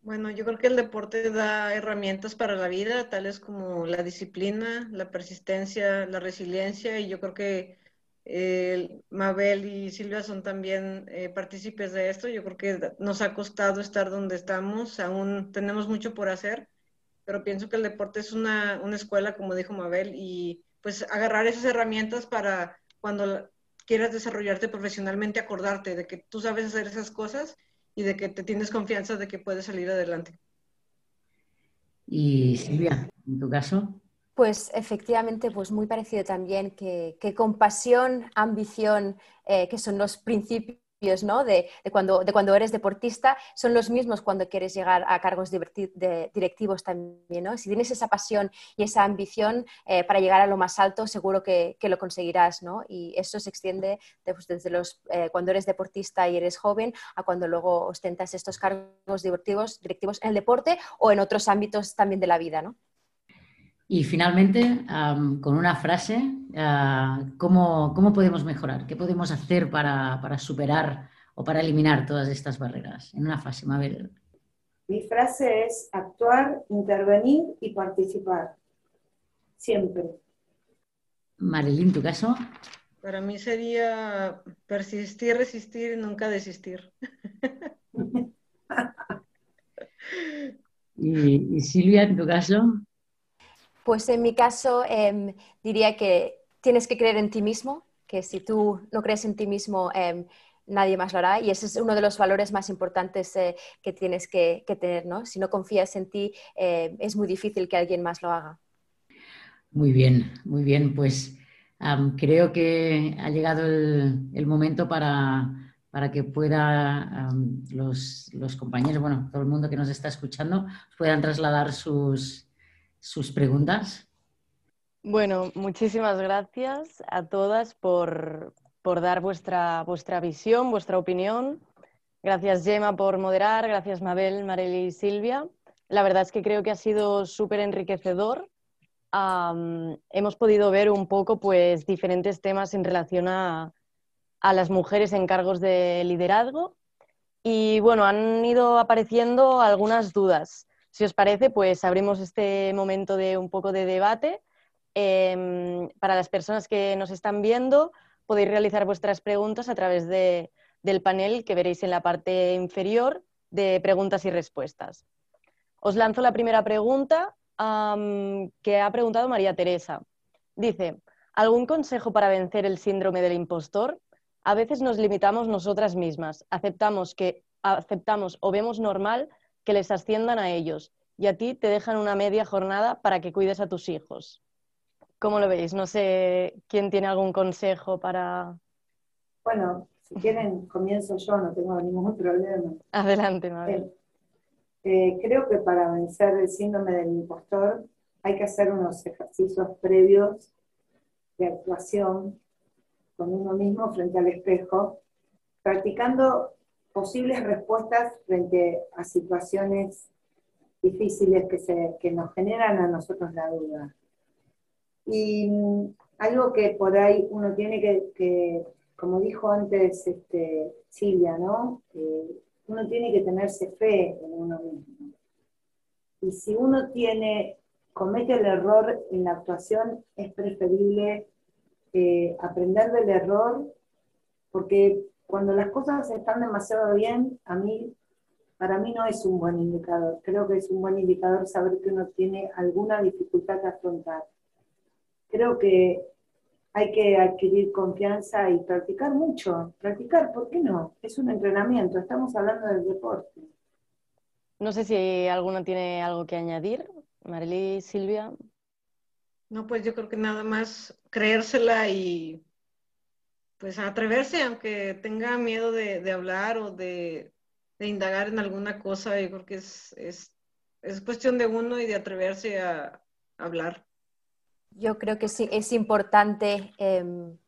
Bueno, yo creo que el deporte da herramientas para la vida, tales como la disciplina, la persistencia, la resiliencia, y yo creo que Mabel y Silvia son también eh, partícipes de esto. Yo creo que nos ha costado estar donde estamos, aún tenemos mucho por hacer, pero pienso que el deporte es una, una escuela, como dijo Mabel, y pues agarrar esas herramientas para cuando quieras desarrollarte profesionalmente, acordarte de que tú sabes hacer esas cosas y de que te tienes confianza de que puedes salir adelante. Y Silvia, en tu caso. Pues efectivamente, pues muy parecido también que, que compasión, ambición, eh, que son los principios ¿no? de, cuando, de cuando eres deportista, son los mismos cuando quieres llegar a cargos directivos también. ¿no? Si tienes esa pasión y esa ambición eh, para llegar a lo más alto, seguro que, que lo conseguirás. ¿no? Y eso se extiende pues, desde los, eh, cuando eres deportista y eres joven a cuando luego ostentas estos cargos directivos, directivos en el deporte o en otros ámbitos también de la vida. ¿no? Y finalmente, con una frase, ah, ¿cómo, podemos mejorar? ¿Qué podemos hacer para, superar o para eliminar todas estas barreras? En una frase, Mabel. Mi frase es actuar, intervenir y participar. Siempre. Marilyn, ¿tu caso? Para mí sería persistir, resistir y nunca desistir. y Silvia, en tu caso? Pues en mi caso em, diría que tienes que creer en ti mismo, que si tú no crees en ti mismo, em, nadie más lo hará. Y ese es uno de los valores más importantes eh, que tienes que, tener. ¿no? Si no confías en ti, eh, es muy difícil que alguien más lo haga. Muy bien, muy bien. Pues creo que ha llegado el, momento para, para, que pueda los, los compañeros, bueno, todo el mundo que nos está escuchando, puedan trasladar sus, sus preguntas. Bueno, muchísimas gracias a todas por, dar vuestra, vuestra visión, vuestra opinión. Gracias Gemma por moderar, gracias Mabel, Marely y Silvia. La verdad es que creo que ha sido súper enriquecedor. hemos podido ver un poco pues, diferentes temas en relación a, a las mujeres en cargos de liderazgo y bueno, han ido apareciendo algunas dudas. Si os parece, pues abrimos este momento de un poco de debate. Em, para las personas que nos están viendo, podéis realizar vuestras preguntas a través del panel que veréis en la parte inferior de preguntas y respuestas. Os lanzo la primera pregunta que ha preguntado María Teresa. Dice, ¿algún consejo para vencer el síndrome del impostor? A veces nos limitamos nosotras mismas, aceptamos que aceptamos o vemos normal que les asciendan a ellos y a ti te dejan una media jornada para que cuides a tus hijos. ¿Cómo lo veis? No sé quién tiene algún consejo para... Bueno, si quieren, comienzo yo, no tengo ningún problema. Adelante, Mabel. Eh, eh, creo que para vencer el síndrome del impostor hay que hacer unos ejercicios previos de actuación con uno mismo frente al espejo, practicando posibles respuestas frente a situaciones difíciles que, se, que nos generan a nosotros la duda. Y mm, algo que por ahí uno tiene que, como dijo antes este, Silvia, ¿no? uno tiene que tenerse fe en uno mismo. Y si uno tiene, comete el error en la actuación, es preferible eh, aprender del error, porque cuando las cosas están demasiado bien, a mí, para mí no es un buen indicador. Creo que es un buen indicador saber que uno tiene alguna dificultad que afrontar. Creo que hay que adquirir confianza y practicar mucho. Practicar, ¿por qué no? Es un entrenamiento, estamos hablando del deporte. No sé si alguno tiene algo que añadir. Marily, Silvia. No, pues yo creo que nada más creérsela y pues atreverse, aunque tenga miedo de, hablar o de, indagar en alguna cosa, yo creo que es, es, cuestión de uno y de atreverse a, hablar. Yo creo que sí, es importante em,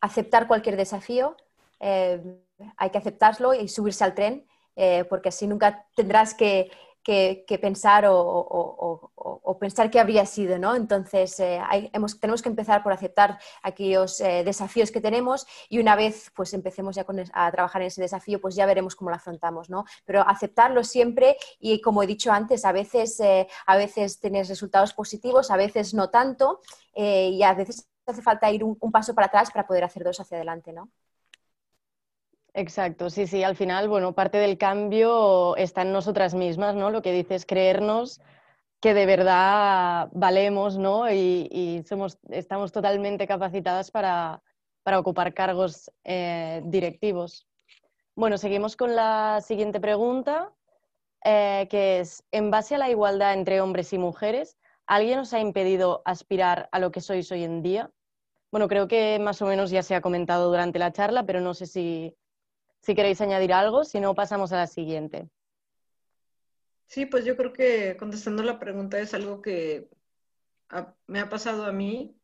aceptar cualquier desafío, em, hay que aceptarlo y subirse al tren, eh, porque así nunca tendrás que que, pensar o, pensar que habría sido, ¿no? Entonces, eh, tenemos que empezar por aceptar aquellos eh, desafíos que tenemos y una vez pues empecemos ya a trabajar en ese desafío, pues ya veremos cómo lo afrontamos, ¿no? Pero aceptarlo siempre y como he dicho antes, a veces, eh, a veces tienes resultados positivos, a veces no tanto y a veces hace falta ir un, un paso para atrás para poder hacer dos hacia adelante, ¿no? Exacto, sí, sí, al final, bueno, parte del cambio está en nosotras mismas, ¿no? Lo que dices, creernos que de verdad valemos, ¿no? Y, somos, estamos totalmente capacitadas para, ocupar cargos eh, directivos. Bueno, seguimos con la siguiente pregunta, eh, que es, en base a la igualdad entre hombres y mujeres, ¿alguien os ha impedido aspirar a lo que sois hoy en día? Bueno, creo que más o menos ya se ha comentado durante la charla, pero no sé si, si queréis añadir algo, si no, pasamos a la siguiente. Sí, pues yo creo que contestando la pregunta es algo que me ha pasado a mí,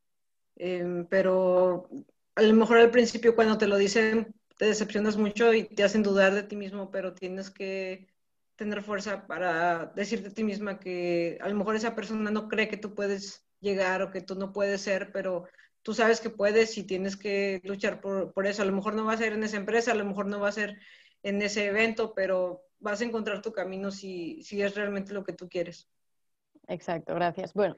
em, pero a lo mejor al principio cuando te lo dicen te decepcionas mucho y te hacen dudar de ti mismo, pero tienes que tener fuerza para decirte a ti misma que a lo mejor esa persona no cree que tú puedes llegar o que tú no puedes ser, pero tú sabes que puedes y tienes que luchar por, eso. A lo mejor no va a ser en esa empresa, a lo mejor no va a ser en ese evento, pero vas a encontrar tu camino si, si es realmente lo que tú quieres. Exacto, gracias. Bueno,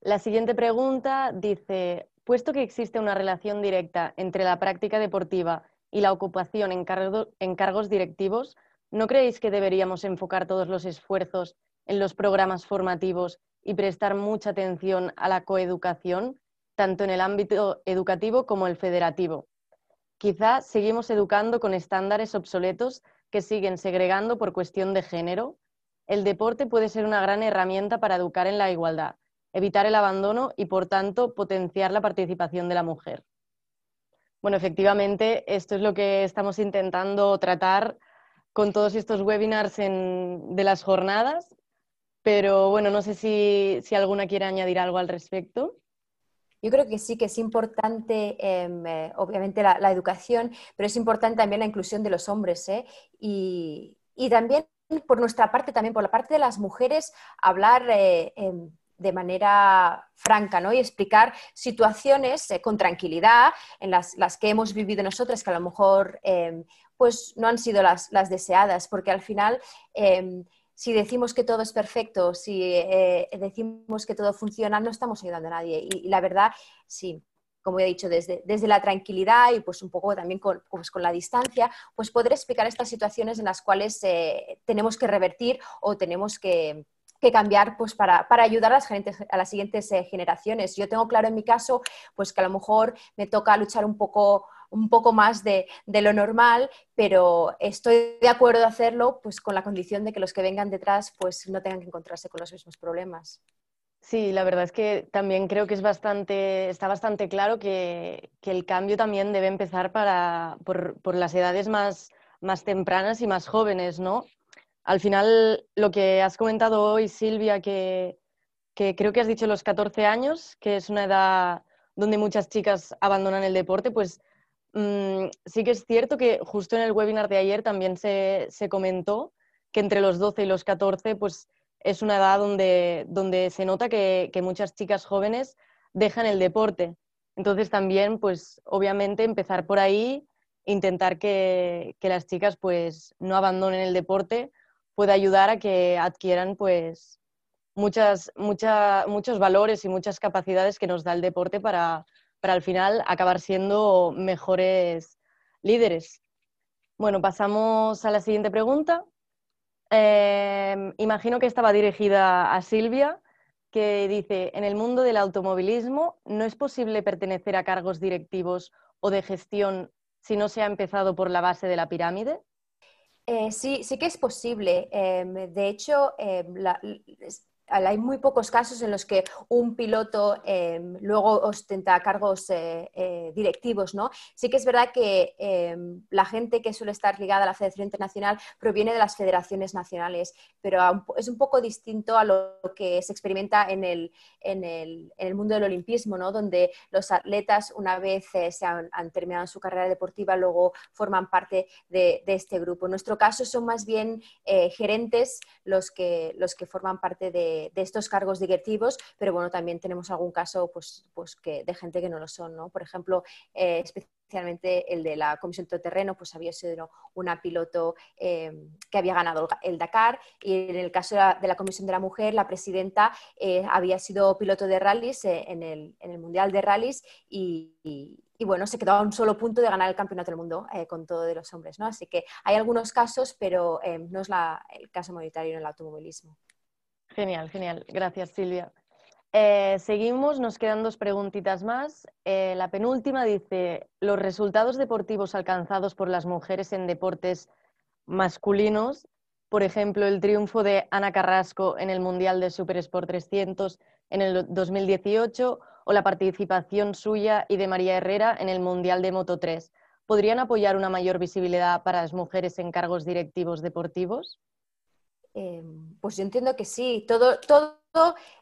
la siguiente pregunta dice, puesto que existe una relación directa entre la práctica deportiva y la ocupación en cargos directivos, ¿no creéis que deberíamos enfocar todos los esfuerzos en los programas formativos y prestar mucha atención a la coeducación? Tanto en el ámbito educativo como el federativo. Quizá seguimos educando con estándares obsoletos que siguen segregando por cuestión de género. El deporte puede ser una gran herramienta para educar en la igualdad, evitar el abandono y, por tanto, potenciar la participación de la mujer. Bueno, efectivamente, esto es lo que estamos intentando tratar con todos estos webinars de las jornadas, pero bueno, no sé si, si alguna quiere añadir algo al respecto. Yo creo que sí que es importante, em, eh, obviamente, la, educación, pero es importante también la inclusión de los hombres. ¿eh? Y, también, por nuestra parte, también por la parte de las mujeres, hablar eh, em, de manera franca ¿no? y explicar situaciones con tranquilidad en las, que hemos vivido nosotras, que a lo mejor em, pues, no han sido las deseadas, porque al final si decimos que todo es perfecto, si eh, decimos que todo funciona, no estamos ayudando a nadie. Y, la verdad, sí, como he dicho, desde, desde, la tranquilidad y pues un poco también con, pues con la distancia, pues poder explicar estas situaciones en las cuales eh, tenemos que revertir o tenemos que, que cambiar pues para, para, ayudar a las, a las siguientes eh, generaciones. Yo tengo claro en mi caso pues que a lo mejor me toca luchar un poco un poco más de, lo normal, pero estoy de acuerdo de hacerlo pues con la condición de que los que vengan detrás pues no tengan que encontrarse con los mismos problemas. Sí, la verdad es que también creo que es bastante, está bastante claro que, el cambio también debe empezar para, por, las edades más, más tempranas y más jóvenes, ¿no? Al final, lo que has comentado hoy, Silvia, que, que creo que has dicho los 14 años, que es una edad donde muchas chicas abandonan el deporte, pues Mm, sí que es cierto que justo en el webinar de ayer también se, comentó que entre los 12 y los 14 pues es una edad donde, donde se nota que, muchas chicas jóvenes dejan el deporte. Entonces también, pues obviamente empezar por ahí, intentar que, las chicas pues no abandonen el deporte, puede ayudar a que adquieran pues muchas, muchos valores y muchas capacidades que nos da el deporte para, para al final acabar siendo mejores líderes. Bueno, pasamos a la siguiente pregunta. Em, imagino que estaba dirigida a Silvia, que dice, en el mundo del automovilismo no es posible pertenecer a cargos directivos o de gestión si no se ha empezado por la base de la pirámide. Eh, sí, sí que es posible. Em, de hecho, em, la, hay muy pocos casos en los que un piloto em, luego ostenta cargos eh, eh, directivos, ¿no? Sí que es verdad que em, la gente que suele estar ligada a la Federación Internacional proviene de las federaciones nacionales, pero es un poco distinto a lo que se experimenta en el, en el, mundo del olimpismo, ¿no? Donde los atletas, una vez eh, se han, terminado su carrera deportiva, luego forman parte de, este grupo. En nuestro caso son más bien gerentes los que, los que forman parte de de, estos cargos directivos, pero bueno, también tenemos algún caso pues, pues que, de gente que no lo son, ¿no? Por ejemplo, eh, especialmente el de la Comisión de Terreno, pues había sido una piloto eh, que había ganado el Dakar y en el caso de la, Comisión de la Mujer, la presidenta eh, había sido piloto de rallies en el, en, el, Mundial de Rallies y, bueno, se quedó a un solo punto de ganar el campeonato del mundo con todo de los hombres, ¿no? Así que hay algunos casos, pero no es el caso mayoritario en el automovilismo. Genial, genial. Gracias, Silvia. Eh, seguimos, nos quedan dos preguntitas más. Eh, la penúltima dice, ¿los resultados deportivos alcanzados por las mujeres en deportes masculinos, por ejemplo, el triunfo de Ana Carrasco en el Mundial de Super Sport 300 en el 2018 o la participación suya y de María Herrera en el Mundial de Moto 3, ¿podrían apoyar una mayor visibilidad para las mujeres en cargos directivos deportivos? Em, pues yo entiendo que sí. Todo, todo,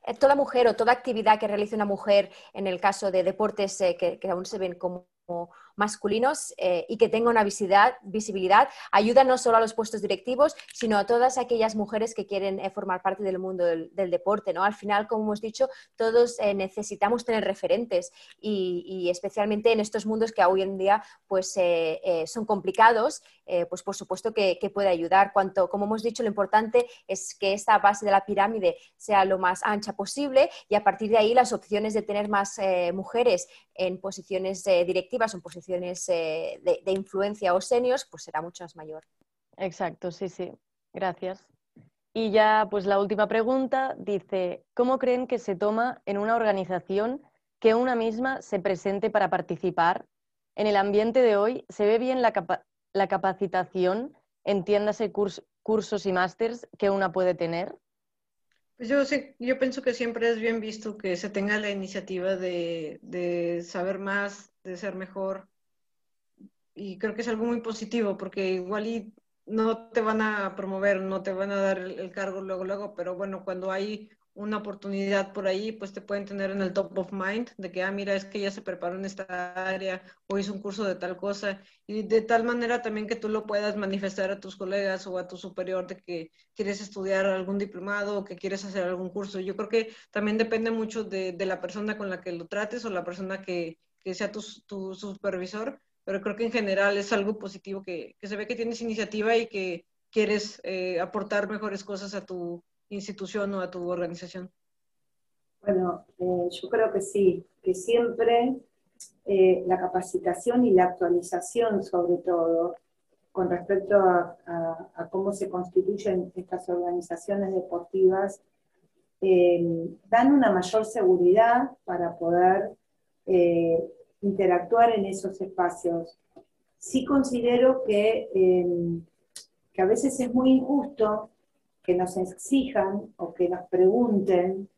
eh, toda mujer o toda actividad que realice una mujer en el caso de deportes eh, que, aún se ven como masculinos eh, y que tenga una visibilidad, visibilidad, ayuda no solo a los puestos directivos, sino a todas aquellas mujeres que quieren eh, formar parte del mundo del, deporte. ¿no? Al final, como hemos dicho, todos eh, necesitamos tener referentes y, especialmente en estos mundos que hoy en día pues, son complicados, pues por supuesto que, puede ayudar. Cuanto, como hemos dicho, lo importante es que esta base de la pirámide sea lo más ancha posible y a partir de ahí las opciones de tener más mujeres en posiciones directivas o en posiciones eh, de, influencia o seniors, pues será mucho más mayor. Exacto, sí, sí. Gracias. Y ya, pues la última pregunta dice, ¿cómo creen que se toma en una organización que una misma se presente para participar? En el ambiente de hoy, ¿se ve bien la, capacitación, entiéndase cursos y másters que una puede tener? Pues yo, yo pienso que siempre es bien visto que se tenga la iniciativa de, de saber más, de ser mejor, y creo que es algo muy positivo porque igual y no te van a promover, no te van a dar el, cargo luego, luego, pero bueno, cuando hay una oportunidad por ahí, pues te pueden tener en el top of mind de que, ah, mira, es que ya se preparó en esta área o hizo un curso de tal cosa y de tal manera también que tú lo puedas manifestar a tus colegas o a tu superior de que quieres estudiar algún diplomado o que quieres hacer algún curso. Yo creo que también depende mucho de, la persona con la que lo trates o la persona que, que sea tu, tu supervisor, pero creo que en general es algo positivo que, se ve que tienes iniciativa y que quieres eh, aportar mejores cosas a tu institución o a tu organización. Bueno, eh, yo creo que sí, que siempre eh, la capacitación y la actualización sobre todo con respecto a, cómo se constituyen estas organizaciones deportivas, dan una mayor seguridad para poder interactuar en esos espacios. Sí considero que, em, que a veces es muy injusto que nos exijan o que nos pregunten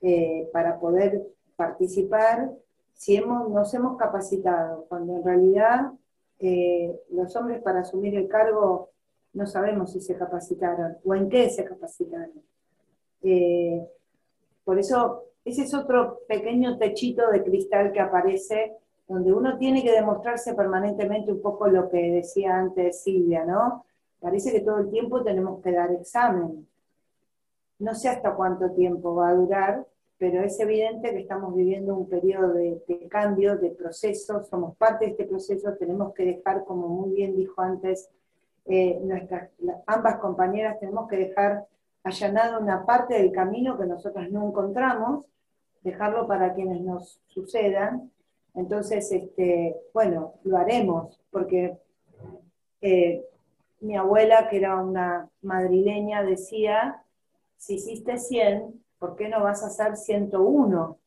eh, para poder participar si hemos, nos hemos capacitado, cuando en realidad eh, los hombres para asumir el cargo no sabemos si se capacitaron o en qué se capacitaron. Eh, por eso, ese es otro pequeño techito de cristal que aparece donde uno tiene que demostrarse permanentemente un poco lo que decía antes Silvia, ¿no? Parece que todo el tiempo tenemos que dar examen. No sé hasta cuánto tiempo va a durar, pero es evidente que estamos viviendo un periodo de, cambio, de proceso, somos parte de este proceso, tenemos que dejar, como muy bien dijo antes eh, nuestras, ambas compañeras, tenemos que dejar allanada una parte del camino que nosotras no encontramos, dejarlo para quienes nos sucedan, entonces, este, bueno, lo haremos, porque eh, mi abuela, que era una madrileña, decía, si hiciste 100, ¿por qué no vas a hacer 101?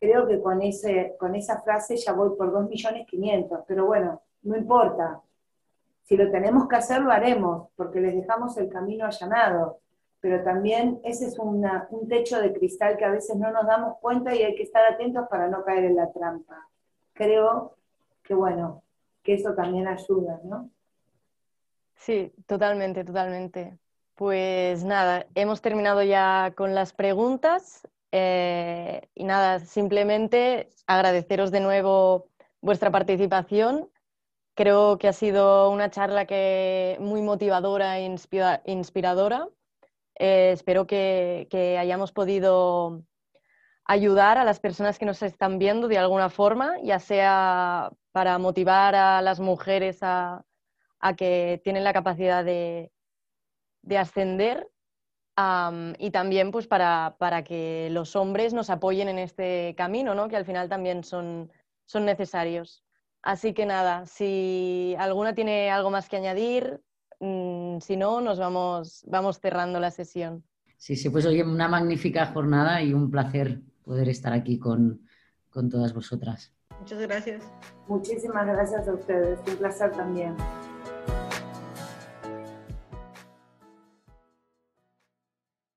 Creo que con, ese, con esa frase ya voy por 2.500.000, pero bueno, no importa. Si lo tenemos que hacer, lo haremos, porque les dejamos el camino allanado. Pero también ese es un techo de cristal que a veces no nos damos cuenta y hay que estar atentos para no caer en la trampa. Creo que, bueno, que eso también ayuda, ¿no? Sí, totalmente, totalmente. Pues nada, hemos terminado ya con las preguntas eh, y nada, simplemente agradeceros de nuevo vuestra participación. Creo que ha sido una charla que muy motivadora e inspiradora. Eh, espero que, hayamos podido ayudar a las personas que nos están viendo de alguna forma, ya sea para motivar a las mujeres a, que tienen la capacidad de, ascender y también pues para, que los hombres nos apoyen en este camino, ¿no? que al final también son, son necesarios. Así que nada, si alguna tiene algo más que añadir, mm, si no, nos vamos, vamos cerrando la sesión. Sí, sí, pues hoy una magnífica jornada y un placer poder estar aquí con, con todas vosotras. Muchas gracias. Muchísimas gracias a ustedes, un placer también.